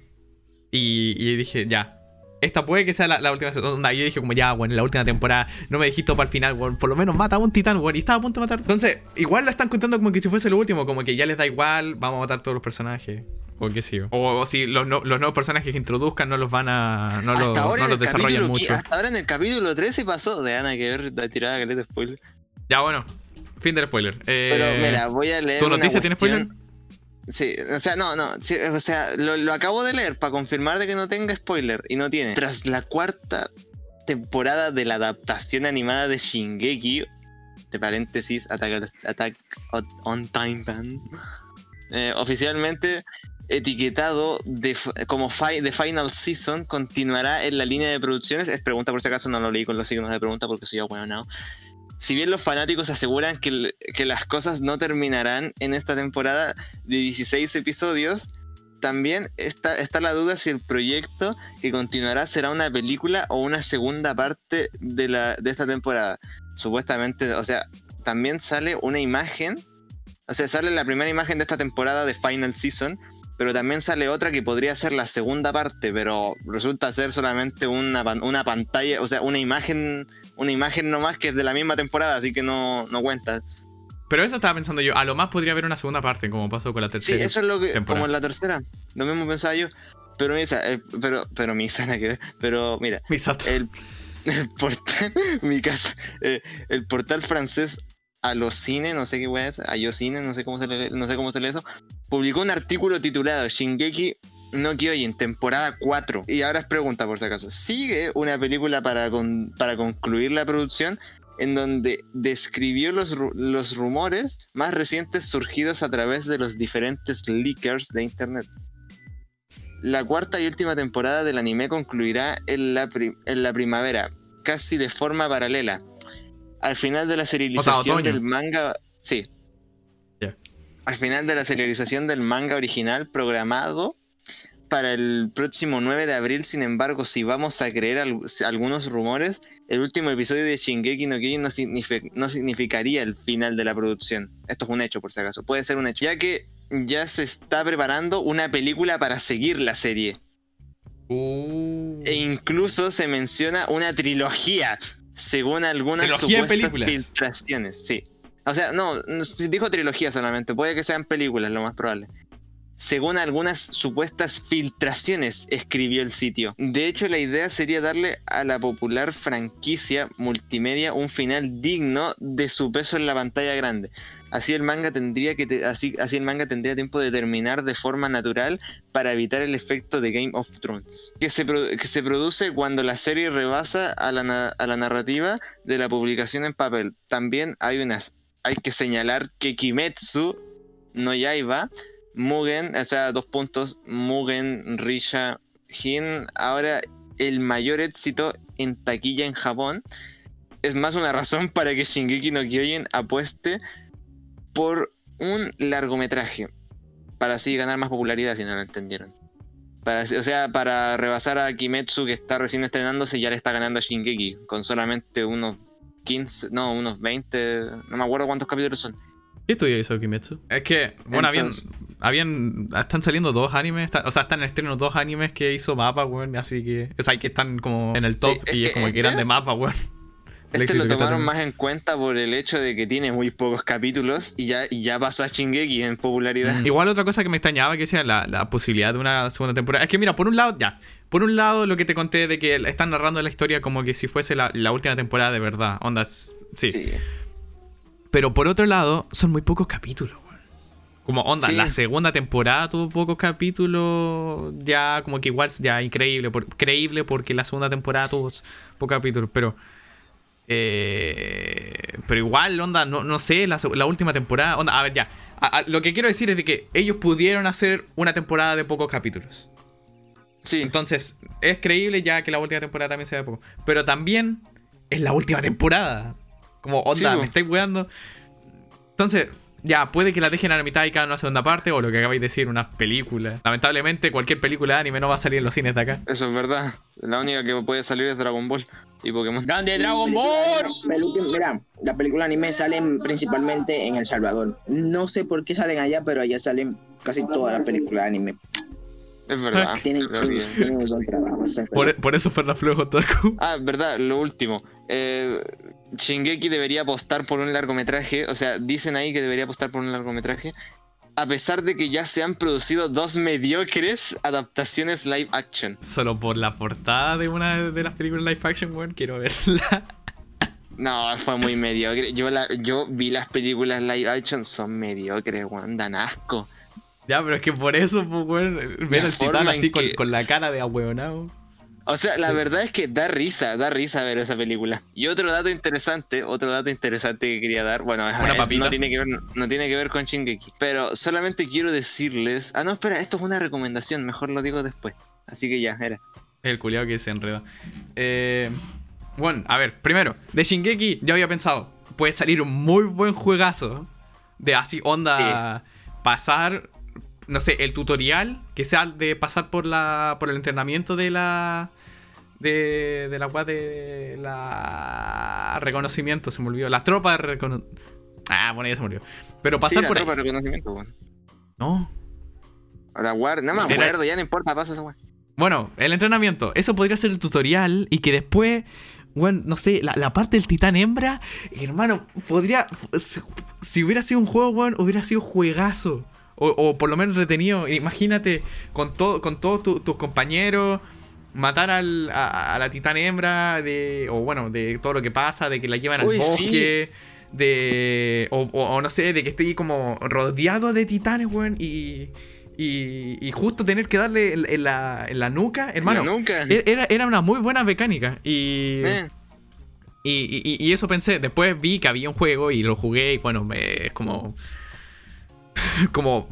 Y, y dije, ya. Esta puede que sea la, la última. Onda, yo dije, como ya, bueno, en la última temporada no me dijiste para el final, weón. Por lo menos mata a un titán, weón. Y estaba a punto de matar. Entonces, igual la están contando como que si fuese lo último, como que ya les da igual, vamos a matar todos los personajes. O qué sé yo. O, o si los, no- los nuevos personajes que introduzcan no los van a. No, los- no los desarrollan mucho. hasta ahora en el capítulo 13 pasó de Ana que ver la tirada que de spoiler. Ya, bueno. Fin del spoiler. Eh, Pero mira, voy a leer. ¿Tu noticia tiene spoiler? Sí, o sea, no, no, sí, o sea, lo, lo acabo de leer para confirmar de que no tenga spoiler y no tiene. Tras la cuarta temporada de la adaptación animada de Shingeki, de paréntesis, Attack, Attack on Titan, (laughs) eh, oficialmente etiquetado de, como fi- The Final Season, continuará en la línea de producciones. Es pregunta por si acaso, no lo leí con los signos de pregunta porque soy yo bueno, si bien los fanáticos aseguran que, que las cosas no terminarán en esta temporada de 16 episodios, también está, está la duda si el proyecto que continuará será una película o una segunda parte de, la, de esta temporada. Supuestamente, o sea, también sale una imagen, o sea, sale la primera imagen de esta temporada de Final Season, pero también sale otra que podría ser la segunda parte, pero resulta ser solamente una, una pantalla, o sea, una imagen una imagen nomás que es de la misma temporada, así que no, no cuenta. Pero eso estaba pensando yo. A lo más podría haber una segunda parte, como pasó con la Sí, tercera. eso es lo que, temporada. como en la tercera, lo mismo pensaba yo. Pero misa, eh, pero, pero misa, (laughs) nada que ver. Pero mira, Misato. el, el portal, (laughs) mi casa, eh, el portal francés Alocine, no sé qué wea es, Ayocine, no sé cómo se lee, no sé cómo se lee eso, publicó un artículo titulado Shingeki no Kyojin, temporada 4. Y ahora es pregunta por si acaso. ¿Sigue una película para, para concluir la producción? En donde describió los, los rumores más recientes surgidos a través de los diferentes leakers de internet. La cuarta y última temporada del anime concluirá en la, en la primavera, casi de forma paralela. Al final de la serialización del manga. Sí. Al final de la serialización del manga original programado para el próximo 9 de abril, sin embargo, si vamos a creer al- algunos rumores, el último episodio de Shingeki no Kyojin no, no significaría el final de la producción. Esto es un hecho, por si acaso. Puede ser un hecho. Ya que ya se está preparando una película para seguir la serie. Uh. E incluso se menciona una trilogía, según algunas Trilogía supuestas filtraciones. Sí. O sea, no, dijo trilogía solamente, puede que sean películas, lo más probable. Según algunas supuestas filtraciones, escribió el sitio. De hecho, la idea sería darle a la popular franquicia multimedia un final digno de su peso en la pantalla grande. Así el manga tendría que así, así el manga tendría tiempo de terminar de forma natural para evitar el efecto de Game of Thrones, que se, que se produce cuando la serie rebasa a la, a la narrativa de la publicación en papel. También hay unas hay que señalar que Kimetsu no Yaiba, Mugen, o sea, dos puntos, Mugen, Risha, Hin, ahora el mayor éxito en taquilla en Japón, es más una razón para que Shingeki no Kyojin apueste por un largometraje, para así ganar más popularidad, si no lo entendieron. Para, o sea, para rebasar a Kimetsu que está recién estrenándose, ya le está ganando a Shingeki, con solamente unos 15, no, unos 20, no me acuerdo cuántos capítulos son. ¿Qué estudio hizo Kimetsu? Es que, bueno, Entonces- habían, habían. Están saliendo dos animes. está- o sea, están en estreno dos animes que hizo Mapa, weón. Así que. O sea, que están como en el top Sí, y es es que como que eran de Mapa, weón. Este lo tomaron más en cuenta por el hecho de que tiene muy pocos capítulos y ya, y ya pasó a Shingeki en popularidad. Igual otra cosa que me extrañaba que sea la, la posibilidad de una segunda temporada. Es que mira, por un lado, ya. Por un lado, lo que te conté de que están narrando la historia como que si fuese la, la última temporada de verdad. Ondas. Sí. Sí. Pero por otro lado, son muy pocos capítulos, weón. Como onda, Sí. la segunda temporada tuvo pocos capítulos. Ya, como que igual, ya increíble. por- creíble porque la segunda temporada tuvo pocos capítulos. Pero. Eh, pero igual, onda, no, no sé, la, última temporada. Onda, a ver, ya. A- a- lo que quiero decir es de que ellos pudieron hacer una temporada de pocos capítulos. Sí. Entonces, es creíble ya que la última temporada también sea de poco. Pero también es la última temporada. Como, onda, Sí, me estáis weando. Entonces, ya, puede que la dejen a la mitad y cada una segunda parte, o lo que acabáis de decir, unas películas. Lamentablemente, cualquier película de anime no va a salir en los cines de acá. Eso es verdad. La única que puede salir es Dragon Ball y Pokémon. ¡Grande Dragon Ball! Mira, las películas anime salen principalmente en El Salvador. No sé por qué salen allá, pero allá salen casi todas las películas de anime. Es verdad. Tienen, olvidé. (laughs) tienen un buen trabajo. Por, cosas. por eso Otaku. Ah, verdad, lo último. Eh, Shingeki debería apostar por un largometraje. O sea, dicen ahí que debería apostar por un largometraje. A pesar de que ya se han producido dos mediocres adaptaciones live action. Solo por la portada de una de las películas live action, weón, quiero verla. (laughs) No, fue muy mediocre. Yo, la, yo vi las películas live action, son mediocres, weón, dan asco. ya, pero es que por eso, pues, weón, ver al titán así con la cara de ahueonado. O sea, la verdad es que da risa, da risa ver esa película. Y otro dato interesante, otro dato interesante que quería dar, bueno, es- no tiene que ver, no tiene que ver con Shingeki, pero solamente quiero decirles, ah no, espera, esto es una recomendación, mejor lo digo después. Así que ya, era. El culiao que se enreda. Eh, bueno, a ver, primero, de Shingeki yo había pensado, puede salir un muy buen juegazo de así onda pasar, no sé, el tutorial que sea de pasar por la por el entrenamiento de la de, de la de la reconocimiento, se me olvidó, la tropa de reconocimiento. Ah, bueno, ya se me olvidó. Pero Sí, pasar la por ahí. tropa de reconocimiento, weón. No. La guardia, no me acuerdo, ya no importa, pasa esa weón. Bueno, el entrenamiento. Eso podría ser el tutorial y que después, bueno, no sé, la, la parte del titán hembra, hermano, podría... Si, si hubiera sido un juego, bueno, hubiera sido juegazo. O, o por lo menos retenido. Imagínate, con, todo, con todos tu- tus compañeros, matar al, a, a la titán hembra, de, o bueno, de todo lo que pasa, de que la llevan al sí. bosque. De. O, o- o no sé, de que esté como rodeado de titanes, weón. Y, y. Y justo tener que darle en, en la, en la nuca, hermano. Ya nunca. e- Era, era una muy buena mecánica. Y, Eh, y, y- y eso pensé. Después vi que había un juego y lo jugué. Y bueno, es como. (laughs) como.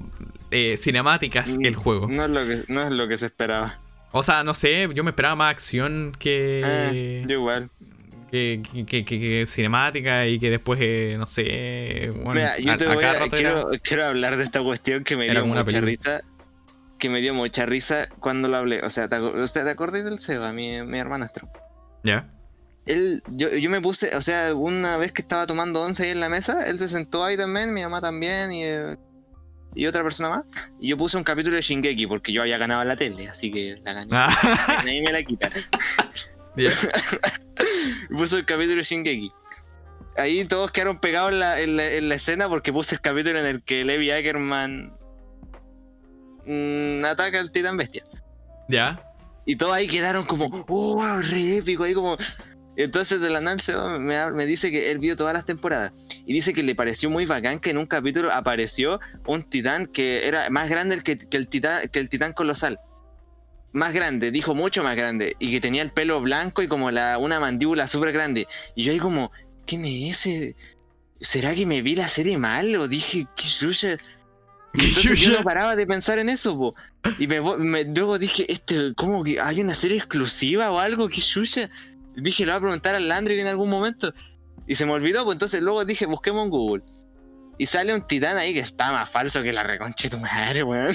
eh, cinemáticas el juego. No es lo que, no es lo que se esperaba. O sea, no sé, yo me esperaba más acción que. Eh, yo igual. que, que, que- que- que cinemática y que después, eh, no sé. Bueno, Mira, yo a- te voy a, era- quiero, quiero hablar de esta cuestión que me Era dio mucha película. risa. Que me dio mucha risa cuando lo hablé. O sea, ¿te, o sea, ¿te acordás del Seba, mi, mi hermanastro? Ya. Él, yo, yo me puse, o sea, una vez que estaba tomando once ahí en la mesa, él se sentó ahí también, mi mamá también y, eh, y otra persona más. Y yo puse un capítulo de Shingeki porque yo había ganado la tele, así que la gané. Ah, (laughs) Nadie me la quita. (laughs) (laughs) puse el capítulo de Shingeki. Ahí todos quedaron pegados en la, en la- en la escena porque puse el capítulo en el que Levi Ackerman mm, ataca al titán bestia. Ya. Y todos ahí quedaron como, oh, wow, re épico, ahí como... Entonces de la nada me, dice que él vio todas las temporadas y dice que le pareció muy bacán que en un capítulo apareció un titán que era más grande que, que el titán que el titán colosal. Más grande, dijo mucho más grande y que tenía el pelo blanco y como la una mandíbula súper grande. Y yo ahí como, ¿qué me ese? ¿Será que me vi la serie mal? O dije, qué. ¿Qué Entonces yo no paraba de pensar en eso, po. Y me, luego dije, este, ¿cómo que hay una serie exclusiva o algo? ¿Qué chucha? Dije, le voy a preguntar al Landry en algún momento. Y se me olvidó, pues entonces luego dije, busquemos en Google. Y sale un titán ahí que está más falso que la reconcha de tu madre, weón.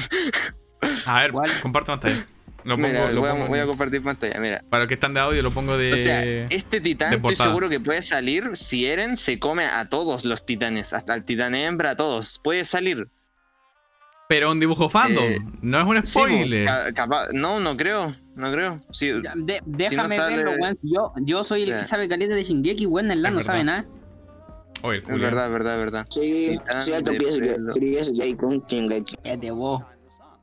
A ver, ¿Cuál? comparte pantalla. Lo pongo, Mira, lo voy, a, voy compartir pantalla, mira. Para los que están de audio, lo pongo de. O sea, este titán estoy seguro que puede salir si Eren se come a todos los titanes, hasta el titán hembra, a todos. Puede salir. Pero un dibujo fandom. Eh, no es un spoiler. capaz- no, no creo, no creo. Sí, Ya, de- déjame sale- verlo, weón. Yo, yo soy el que sabe caliente de Shingeki, weón. El no sabe nada. Oye, el es verdad, verdad, verdad. Sí, pienso que Jay con Shingeki. Es de vos.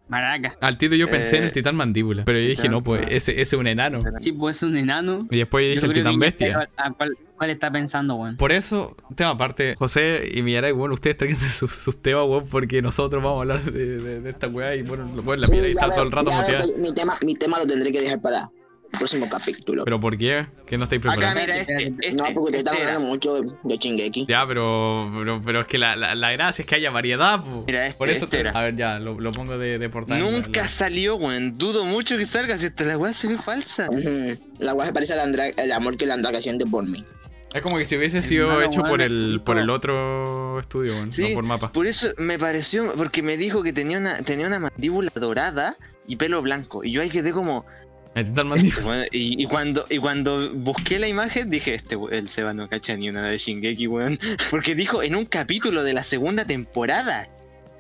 Maraca. Al tiro yo pensé en el Eh, titán mandíbula. Pero yo dije, titán- no, pues ese, ese es un enano. Sí, pues es un enano. Y después yo dije Yo el titán bestia. a cuál, está pensando, weón. Por eso, tema aparte, José y Millaray, bueno, ustedes tráiganse (laughs) sus, sus temas, weón, porque nosotros vamos a hablar de, de- de esta weá y bueno, lo- bueno la Sí, Millaray ya está veo- todo el rato muteada. mi tema, mi tema lo tendré que dejar para, próximo capítulo. ¿Pero por qué? ¿Que no estáis Acá, preparados? mira, este. este no, porque te están este era. hablando mucho de, Shingeki. Ya, pero, pero, pero es que la, la, la gracia es que haya variedad, po. Mira, este, Por eso este te- era. A ver, ya, lo, lo pongo de, de portada. Nunca la- salió, weón. Dudo mucho que salga. Si esta la weá se ve falsa. La guay se parece al andra- el amor que la Andraga siente por mí. Es como que si hubiese sido hecho por el, por el otro estudio, weón, Sí, no por mapa. Por eso me pareció, porque me dijo que tenía una, tenía una mandíbula dorada y pelo blanco. Y yo ahí quedé como. Este weón, y, y cuando, y cuando busqué la imagen dije, este el Seba no cacha ni una de Shingeki, weón. (laughs) Porque dijo en un capítulo de la segunda temporada.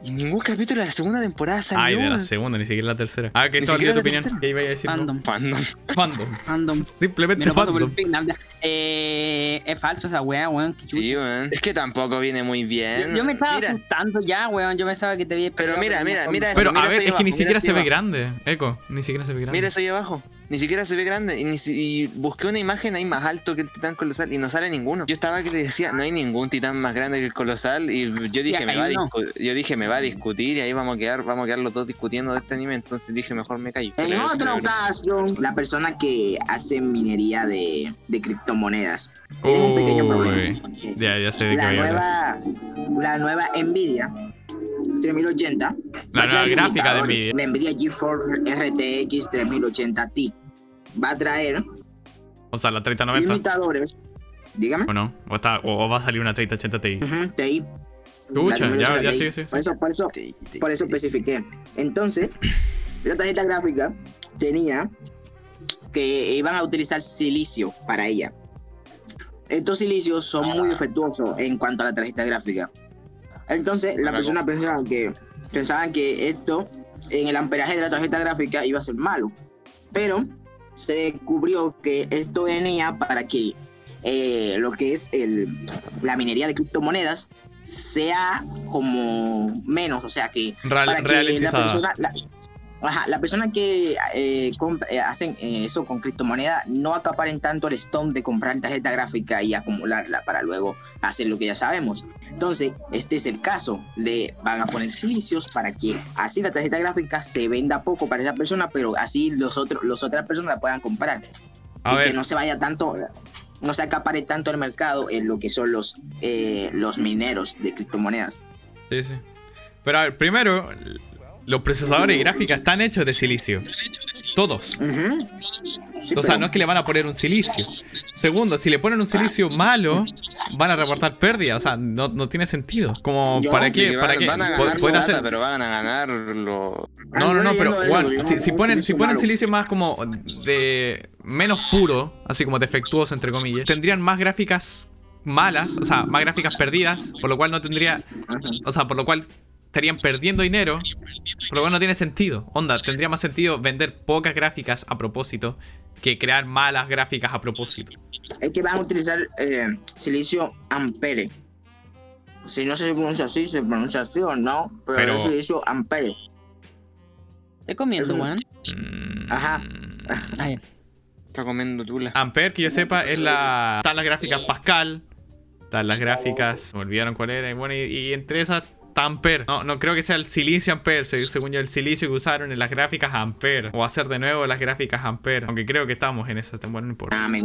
Y ningún capítulo de la segunda temporada salió. Ay, de la segunda, ni siquiera la tercera. Ah, que te olvidó tu opinión. ¿Qué iba a decir? Fandom. Fandom. (laughs) Fandom. Fandom. (laughs) Simplemente Me lo por el. Eh, es falso esa weá, weón. Sí, weón. Es que tampoco viene muy bien. Yo, yo me estaba Mira, asustando ya, weón. Yo pensaba que te había Pero mira, mira, mira. Pero Mira a ver, es que ni siquiera mira se ve grande. Eco, ni siquiera se ve grande. Mira eso ahí abajo. Ni siquiera se ve grande. Y, ni si- y busqué una imagen ahí más alto que el titán colosal y no sale ninguno. Yo estaba que le decía, no hay ningún titán más grande que el colosal. Y yo dije, me va a yo dije, me va a discutir y ahí vamos a quedar, vamos a quedar los dos discutiendo de este anime. Entonces dije, mejor me callo. En pero- ocasión, la persona que hace minería de, de criptomonedas tiene un pequeño problema. Ya, ya sé de La nueva, la nueva Nvidia 3080. La nueva gráfica de limitadores. La Nvidia GeForce RTX 3080 Ti va a traer O sea, la 3090. limitadores. Dígame. ¿O no? ¿O, está, o, o va a salir una 3080 Ti. Ujú, TI. Escucha, ya, 3080 ya sí, sí. Por eso, por eso, por eso especifiqué. Entonces, (clears throat) la tarjeta gráfica tenía que iban a utilizar silicio para ella. Estos silicios son muy defectuosos en cuanto a la tarjeta gráfica. Entonces, la persona pensaba que pensaban que esto en el amperaje de la tarjeta gráfica iba a ser malo. Pero se descubrió que esto venía para que eh, lo que es el, la minería de criptomonedas sea como menos, o sea que Real- para que la persona, la, ajá, la persona que eh, eh, hacen eh, eso con criptomoneda no acaparen tanto el stone de comprar tarjeta gráfica y acumularla para luego hacer lo que ya sabemos. Entonces, este es el caso. Le van a poner silicios para que así la tarjeta gráfica se venda poco para esa persona, pero así los otros, los otras personas la puedan comprar. A y que no se vaya tanto, no se acapare tanto el mercado en lo que son los, eh, los mineros de criptomonedas. sí, sí. Pero a ver, primero, los procesadores y gráficas están hechos de silicio. Todos. Ujú. Sí, O sea, pero- no es que le van a poner un silicio. Segundo, si le ponen un silicio malo, van a reportar pérdidas. O sea, no, no tiene sentido. Como, Yo- ¿para qué? que ¿Para van, qué? van a ganar hacer... pero van a ganar lo... No, no, no, pero Juan, si, si ponen, si silicio ponen silicio más como de menos puro, así como defectuoso entre comillas, tendrían más gráficas malas, o sea, más gráficas perdidas, por lo cual no tendría, o sea, por lo cual estarían perdiendo dinero, por lo cual no tiene sentido. Onda, tendría más sentido vender pocas gráficas a propósito que crear malas gráficas a propósito. Es que van a utilizar eh, silicio ampere. Si no se pronuncia así, se pronuncia así o no, pero, Pero- es silicio ampere. Estoy comiendo, weón. Mm, Ajá. Ah. Está comiendo tula. Ampere, que yo sepa, es la. Están las gráficas Pascal. Están las gráficas. Me olvidaron cuál era. Y bueno, y, y entre esas está Ampere. No, no creo que sea el silicio Ampere. se- Según yo, el silicio que usaron en las gráficas Ampere. O hacer de nuevo las gráficas Ampere. Aunque creo que estamos en esas. Bueno, no importa. Ah, me,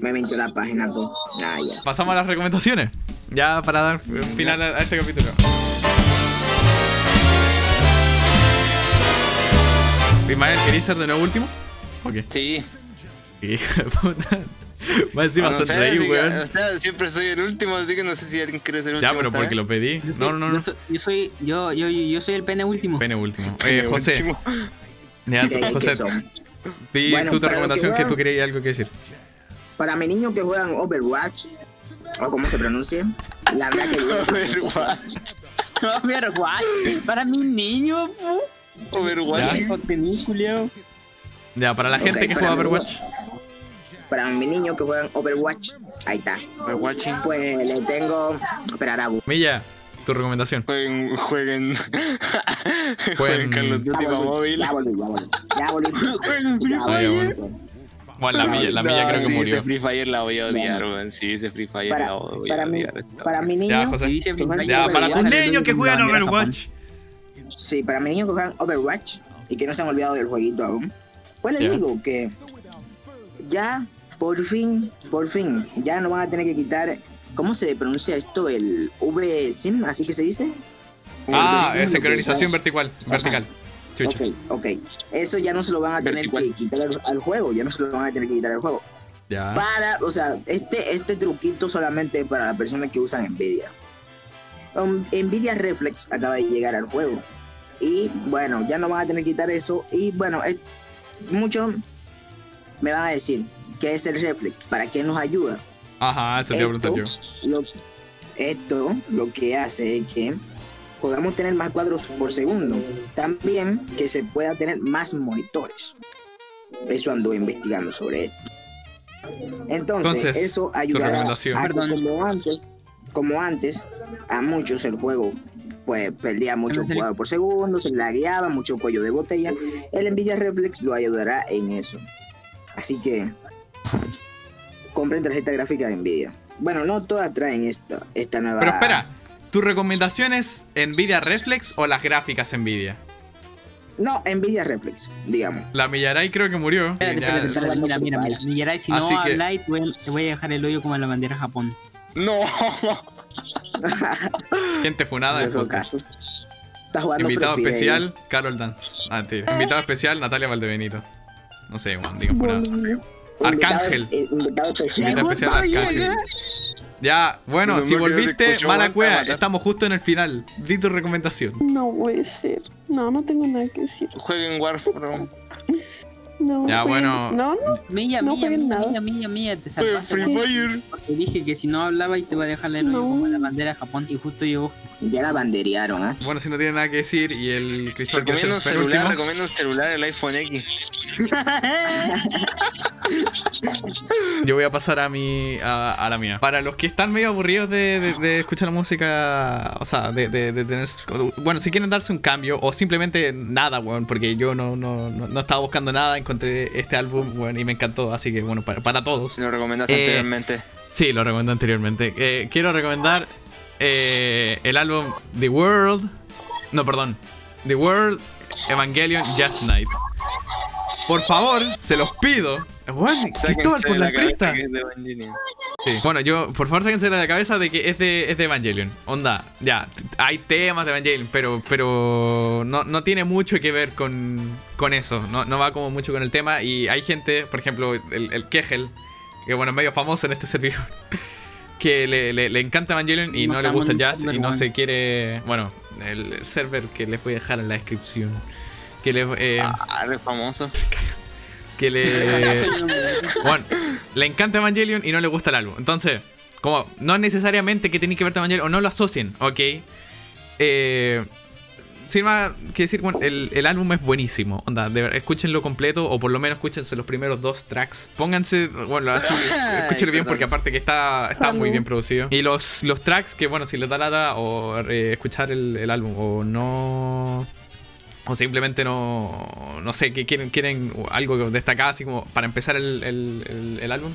me mintió la página. pues. Ah, ya. Pasamos a las recomendaciones. Ya para dar final a, a este capítulo. Ismael, ¿queréis ser de nuevo último? Ok. Sí. Hijo de puta. (laughs) Más encima No sé, sonreí, así que- weón. o sea, siempre soy el último, así que no sé si alguien quiere ser el Ya, último. pero esta porque vez. lo pedí. No, no, no, no. Yo soy, yo soy, yo, yo, yo soy el pene último. Pene último. Pene Eh, José, último. ya, ¿Qué- qué José, di Bueno, tu recomendación que que va- tú querías algo que decir. Para mis niños que juegan Overwatch, o como se pronuncie, la verdad que yo. Overwatch. (laughs) Overwatch. Para mis niños, pu. Overwatch. Ya. Ya, para la gente Ok, que juega mí- Overwatch. Para mis niños que juegan Overwatch, ahí está. Overwatching. Pues le tengo. Espera, Arabu. Milla, tu recomendación. Jueguen, jueguen. (laughs) jueguen Call of Duty móvil. ya volví, ya volví. Ya volví. (laughs) Ya ya volví. Bueno, la milla, la No, milla creo que sí, murió. Ese Free Fire la voy a odiar, Bueno. weón. Sí, ese Free Fire Para, la voy para, a mi, odiar. para mi niño. Ya, José. Dice Fire, para tus niños que juegan Overwatch. Sí, para mis niños que juegan Overwatch y que no se han olvidado del jueguito aún. Pues les digo que ya, por fin, por fin, ya no van a tener que quitar, ¿cómo se pronuncia esto? El V-Sim, así que se dice. Ah, es sincronización vertical. Vertical. Chucha. Ok, ok. Eso ya no se lo van a tener que quitar al, al juego, ya no se lo van a tener que quitar al juego. Ya. Para, o sea, este, este truquito solamente es para las personas que usan Nvidia. Um, Nvidia Reflex acaba de llegar al juego. Y bueno, ya no van a tener que quitar eso. Y bueno, es- muchos me van a decir, ¿qué es el Reflex? ¿Para qué nos ayuda? Ajá, eso te iba a preguntar yo. Lo- esto lo que hace es que podamos tener más cuadros por segundo. También que se pueda tener más monitores. Eso ando investigando sobre esto. Entonces, Entonces, eso ayudará a como antes, como antes, a muchos el juego pues perdía mucho Perdón, cuadro por segundo, se lagueaba, mucho cuello de botella. El Nvidia Reflex lo ayudará en eso. Así que compren tarjeta gráfica de Nvidia. Bueno, no todas traen esta, esta nueva. Pero espera, ¿tu recomendación es Nvidia Reflex o las gráficas Nvidia? No, Nvidia Reflex, digamos. La Millaray creo que murió. Espérate, Ya- espérate, espérate, mira, mira, mira. Millaray, si Así no que- habláis, te voy a- dejar el hoyo como en la bandera de Japón. No. Gente funada fue podcast. caso. Está jugando Invitado ahí. especial, Carol Dance. Ah, mentira. Invitado especial, Natalia Valdebenito. No sé, Juan, digan funada. Arcángel. Invitado, eh, especial. Invitado especial Arcángel. Ya, bueno, No, si volviste, mala cueva, estamos justo en el final. Di tu recomendación. No puede ser. No, no tengo nada que decir. Jueguen Warframe. No, Ya, bueno. No, no. Milla, No milla, jueguen milla, nada. milla, milla, milla, te Jueguen salvaste. Free Fire. Porque dije que si no hablaba y te iba a dejar No. como en la bandera de Japón y justo llegó. Ya la banderearon, ¿ah? Bueno, si no tiene nada que decir y el Cristóbal ser Recomiendo un el celular, recomiendo un celular, el iPhone X. Yo voy a pasar a mi a, a la mía. Para los que están medio aburridos de, de- de escuchar la música, o sea, de, de- de tener... Bueno, si quieren darse un cambio o simplemente nada, weón, porque yo no, no, no, no estaba buscando nada, encontré este álbum, bueno, y me encantó, así que bueno, para, para todos. Lo recomendaste Eh, anteriormente. Sí, lo recomendé anteriormente. Eh, quiero recomendar eh, el álbum The World. No, perdón. The World Evangelion Just Night. Por favor, se los pido. Bueno, Cristóbal, por la la cresta. Es. Sí. Bueno, yo, por favor, sáquense de la cabeza de que es de, es de Evangelion. Onda, ya, hay temas de Evangelion, pero, pero no, no tiene mucho que ver con, con eso. No, no va como mucho con el tema. Y hay gente, por ejemplo, el, el Kegel, que bueno, es medio famoso en este (laughs) servidor, que le, le- le encanta Evangelion y No no, le gusta el jazz y no se quiere. Bueno, el, server que les voy a dejar en la descripción. Que le. eh, Ah, eres famoso. (laughs) que le. (laughs) Bueno, le encanta Evangelion y no le gusta el álbum. Entonces, como no necesariamente que tiene que ver con Evangelion o no lo asocien, ¿ok? Eh, sin más que decir, bueno, el, el álbum es buenísimo. Onda, de escúchenlo completo o por lo menos escúchense los primeros dos tracks. Pónganse, bueno, así, escúchenlo bien porque aparte que está, está muy bien producido. Y los, los tracks que, bueno, si les da lata o eh, escuchar el, el álbum o no... O simplemente no, no sé, que quieren, quieren algo destacado así como para empezar el, el- álbum.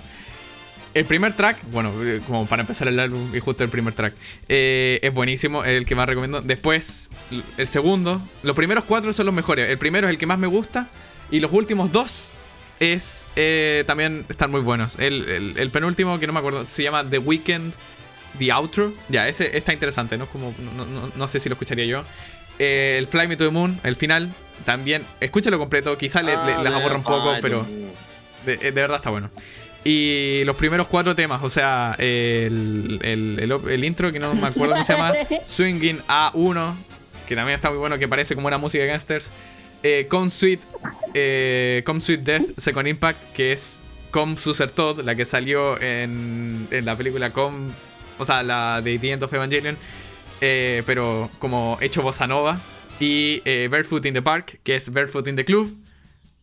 El primer track, bueno, eh, como para empezar el álbum y justo el primer track, eh, es buenísimo, el que más recomiendo. Después, el segundo, los primeros cuatro son los mejores. El primero es el que más me gusta y los últimos dos es eh, también están muy buenos. El penúltimo, que no me acuerdo, se llama The Weekend, The Outro. Ya, ese está interesante, ¿no? Como, no, no- no sé si lo escucharía yo. Eh, el Fly Me to the Moon, el final, también, escúchalo completo, quizá le, le- Ah, les aburra un poco, pero de, de verdad está bueno. Y los primeros cuatro temas, o sea, el, el, el el intro, que no me acuerdo cómo se llama, (laughs) Swinging A1, que también está muy bueno, que parece como una música de gangsters. Eh, Come Sweet, eh, Come Sweet Death, Second Impact, que es Come Suser Todd, la que salió en, en la película Come, o sea, la de The End of Evangelion, eh, pero como hecho bossa nova. Y eh, Barefoot in the Park, que es Barefoot in the Club,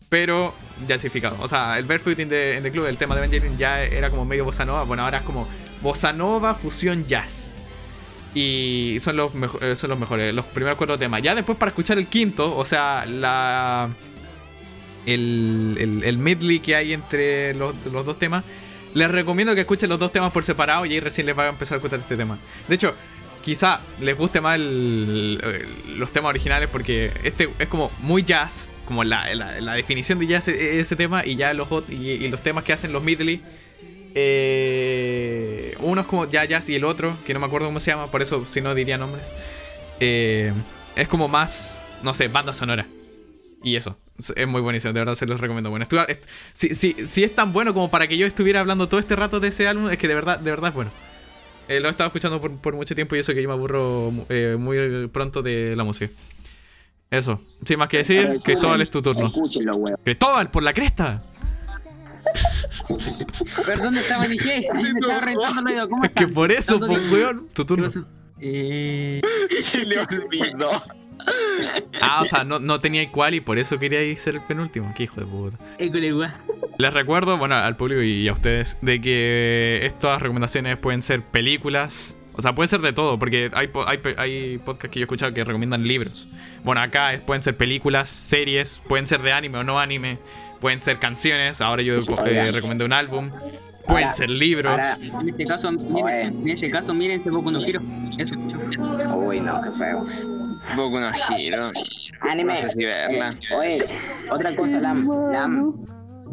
pero jazzificado. O sea, el Barefoot in the, Club, el tema de Evangelion, ya era como medio bossa nova. Bueno, ahora es como bossa nova fusión jazz. Y son los, eh, son los mejores, los primeros cuatro temas. Ya después para escuchar el quinto, o sea, la el, el, el medley que hay entre los, los dos temas, les recomiendo que escuchen los dos temas por separado y ahí recién les va a empezar a escuchar este tema. De hecho, quizá les guste más el- los temas originales porque este es como muy jazz, como la, definición de ya ese, ese tema y ya los y, y los temas que hacen los Midley. Eh, uno es como ya Jazz y el otro, que no me acuerdo cómo se llama, por eso si no diría nombres. Eh, es como más, no sé, banda sonora. Y eso, es- es muy buenísimo, de verdad se los recomiendo. Bueno, si, si, si es tan bueno como para que yo estuviera hablando todo este rato de ese álbum, es que de verdad, de verdad es bueno. Eh, lo he estado escuchando por, por mucho tiempo y eso que yo me aburro eh, muy pronto de la música. Eso, sin más que decir, Cristóbal es tu turno. Weón. Cristóbal, por la cresta. Perdón, estaba en IG. (laughs) Me estaba reventando el oído. ¿Cómo Es que por eso, ¿Todo pues, weón, tu ¿Qué turno. pasó? Eh, (laughs) Se le olvidó. Ah, o sea, no, no tenía cuál y por eso quería ser el penúltimo. Qué hijo de puta. Les recuerdo, bueno, al público y a ustedes, de que estas recomendaciones pueden ser películas. O sea, puede ser de todo, porque hay, po- hay, pe- hay podcasts que yo he escuchado que recomiendan libros. Bueno, acá es- pueden ser películas, series, pueden ser de anime o no anime, pueden ser canciones. Ahora yo eh, recomendé un álbum. Pueden ser libros. ahora- En ese caso, miren, Oye. en ese caso, mírense Boku no Hero. Eso. Uy, no, qué feo. Boku no Hero. Anime. No sé si verla. Eh, oye, otra cosa, Lam. Lam.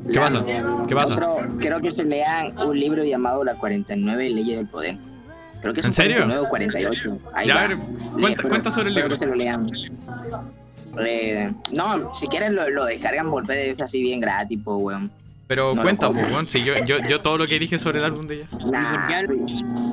¿Qué Lam. pasa? ¿Qué pasa? Otro- quiero que se lean un libro llamado Las 49 Leyes del Poder. Creo que son ¿En serio? 49 o 48. Ahí Ya, va. a ver, cuenta, pero cuenta sobre el libro. que se lo lean. Eh, no, si quieren lo, lo descargan por PDF así bien gratis, pues, weón. Pero no cuenta, pues, si yo, yo, yo todo lo que dije sobre el álbum de ellas. Nah,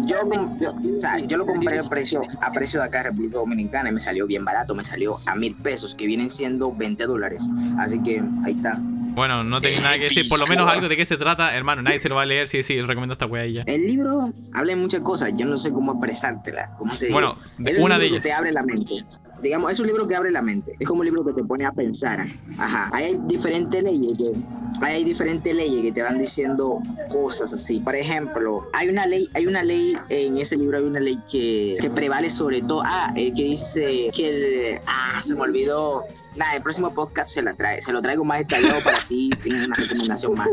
yo, yo- o sea, yo lo compré a precio, a precio de acá de República Dominicana y me salió bien barato, me salió a mil pesos, que vienen siendo 20 dólares. Así que ahí está. Bueno, no tenía nada que decir. Por lo menos algo de qué se trata, hermano. Nadie se lo va a leer. Sí, sí, recomiendo esta weá y ya. El libro habla de muchas cosas, yo no sé cómo expresártela. ¿Cómo te digo? Bueno, de- un una de libro te ellas. abre la mente. Digamos, es un libro que abre la mente. Es como un libro que te pone a pensar. Ajá. Ahí hay diferentes leyes que, ahí hay diferentes leyes que te van diciendo cosas así. Por ejemplo, hay una ley, hay una ley en ese libro hay una ley que, que prevale sobre todo. Ah, eh, que dice que el, ah, se me olvidó. Nada, el próximo podcast se la trae, se lo traigo más detallado para así tener una recomendación más,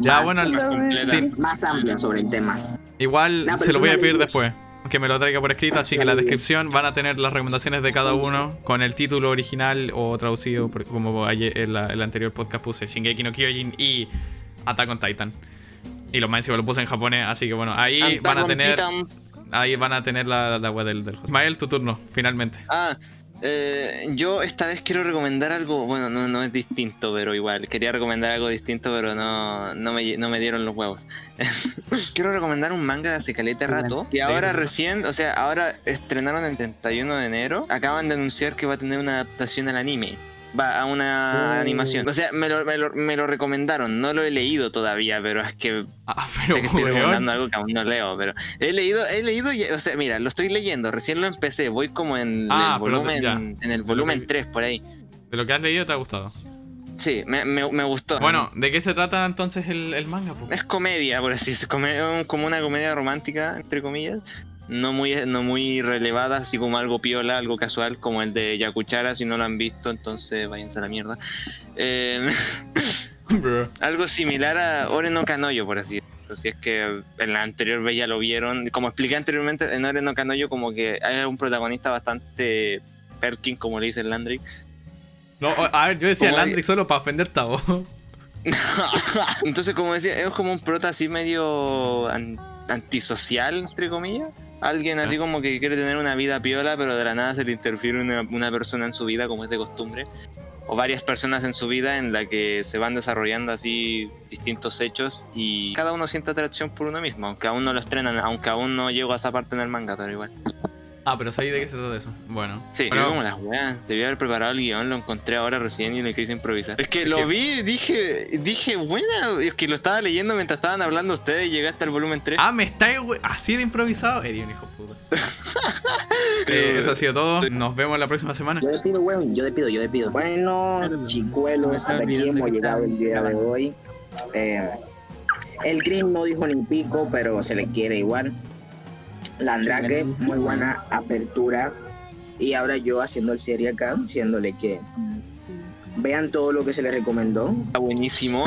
Ya, más- bueno, Más sí. más amplia sobre el tema. Igual Nah, se lo voy a pedir después. Que me lo traiga por escrito, así que en la descripción van a tener las recomendaciones de cada uno con el título original o traducido, por- como ayer en la- el anterior podcast puse Shingeki no Kyojin y Attack on Titan. Y los más encima lo puse en japonés, así que bueno, ahí Attack van a tener Titan. ahí van a tener la, la web del, del. Ismael, tu turno, finalmente. Ah, eh, yo esta vez quiero recomendar algo, bueno, no, no es distinto, pero igual, quería recomendar algo distinto, pero no, no, me, no me dieron los huevos. (laughs) quiero recomendar un manga de hace caleta rato, que ahora recién, o sea, ahora estrenaron el 31 de enero, acaban de anunciar que va a tener una adaptación al anime. Va a una Oh. animación. O sea, me lo, me, lo, me lo recomendaron. No lo he leído todavía, pero es que Ah, (laughs) sé que estoy recomendando algo que aún no leo, pero he leído, he leído, o sea, mira, lo estoy leyendo, recién lo empecé, voy como en Ah, el pero volumen, ya. en el volumen 3 por ahí. De lo que has leído te ha gustado. Sí, me, me, me gustó. Bueno, ¿de qué se trata entonces el, el manga? es comedia, por así decirlo, como una comedia romántica, entre comillas. No muy, no muy relevada, así como algo piola, algo casual, como el de Yakuchara. Si no lo han visto, entonces váyanse a la mierda. Eh, (laughs) Bro. algo similar a Ore no Kanoyo, por así decirlo. Si es que en la anterior vez ya lo vieron. Como expliqué anteriormente, en Ore no Kanoyo, como que hay un protagonista bastante Perkin, como le dice el Landry. No, a ver, yo decía Landry solo para ofenderte a vos. (laughs) Entonces, como decía, es como un prota así medio an- antisocial, entre comillas. Alguien así como que quiere tener una vida piola, pero de la nada se le interfiere una, una persona en su vida, como es de costumbre. O varias personas en su vida en la que se van desarrollando así distintos hechos y cada uno siente atracción por uno mismo, aunque aún no lo estrenan, aunque aún no llego a esa parte en el manga, pero igual. Ah, pero ¿sabes de qué se trata eso? Bueno. Sí, yo como las weas. Debí haber preparado el guion, lo encontré ahora recién y le quise improvisar. Es que Es lo que- vi, dije, dije, buena, es que lo estaba leyendo mientras estaban hablando ustedes y llegué hasta el volumen 3. Ah, me estáis we- así de improvisado. Eres un hijo de puta. (laughs) Eh, eso ha sido todo. Nos vemos la próxima semana. Yo despido, weón, yo despido, yo despido. Bueno, chicuelos, hasta aquí hemos llegado el día de hoy. Eh, el Green no dijo ni pico, pero se le quiere igual. La Andrake, muy buena apertura. Y ahora yo haciendo el serie acá, diciéndole que vean todo lo que se les recomendó. Está buenísimo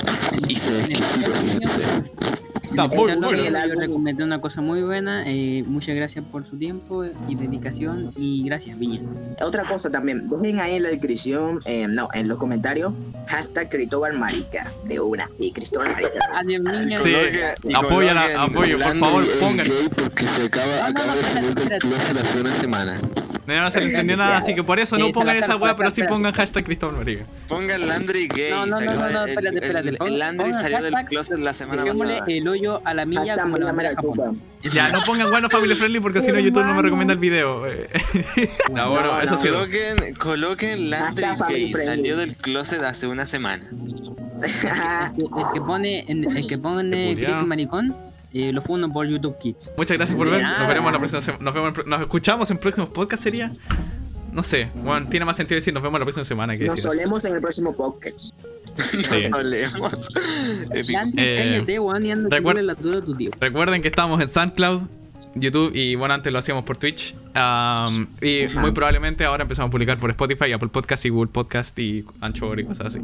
y se. Está muy bueno. álbum- recomendé una cosa muy buena. eh, muchas gracias por su tiempo y dedicación. Y gracias, Viña. Otra cosa también, dejen ahí en la descripción, eh, no, en los comentarios, hashtag Cristóbal Marica. De una, sí, Cristóbal Marica. (laughs) Adiós, niña. Sí, coloquen apoyo, por favor, pongan. Porque se acaba, No, no, acaba no, de salir del espérate, closet hace una semana. No, no se le entendió nada, así que por eso no pongan esa weá, pero sí pongan hashtag Cristóbal Marica. Pongan Landry gay. No, no, no, no, espérate, el- espérate, el- pon- El Landry pongan salió del closet la semana pasada. el hoyo a la milla Hashtag como la. Marichupa. Ya, no pongan bueno family friendly porque si no YouTube no me recomienda el video. eh. (laughs) No, bueno, No, eso no, sí. Coloquen, coloquen Landry gay. Salió del closet hace una semana. El que pone, el que pone Maricón, eh, lo fundo por YouTube Kids. Muchas gracias por ver. Nos veremos la próxima semana. Nos, vemos nos escuchamos en próximos podcast sería. No sé, bueno, tiene más sentido decir nos vemos la próxima semana que Nos decir. solemos en el próximo podcast. Sí. (laughs) Eh, cállate, weón, y anda la dura tu tío. Recuerden que estamos en SoundCloud, YouTube y bueno, antes lo hacíamos por Twitch. Um, y Ajá. muy probablemente ahora empezamos a publicar por Spotify, Apple Podcast y Google Podcast y Anchor y cosas así.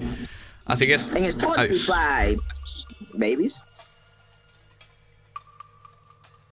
Así que eso. En Spotify. Babies.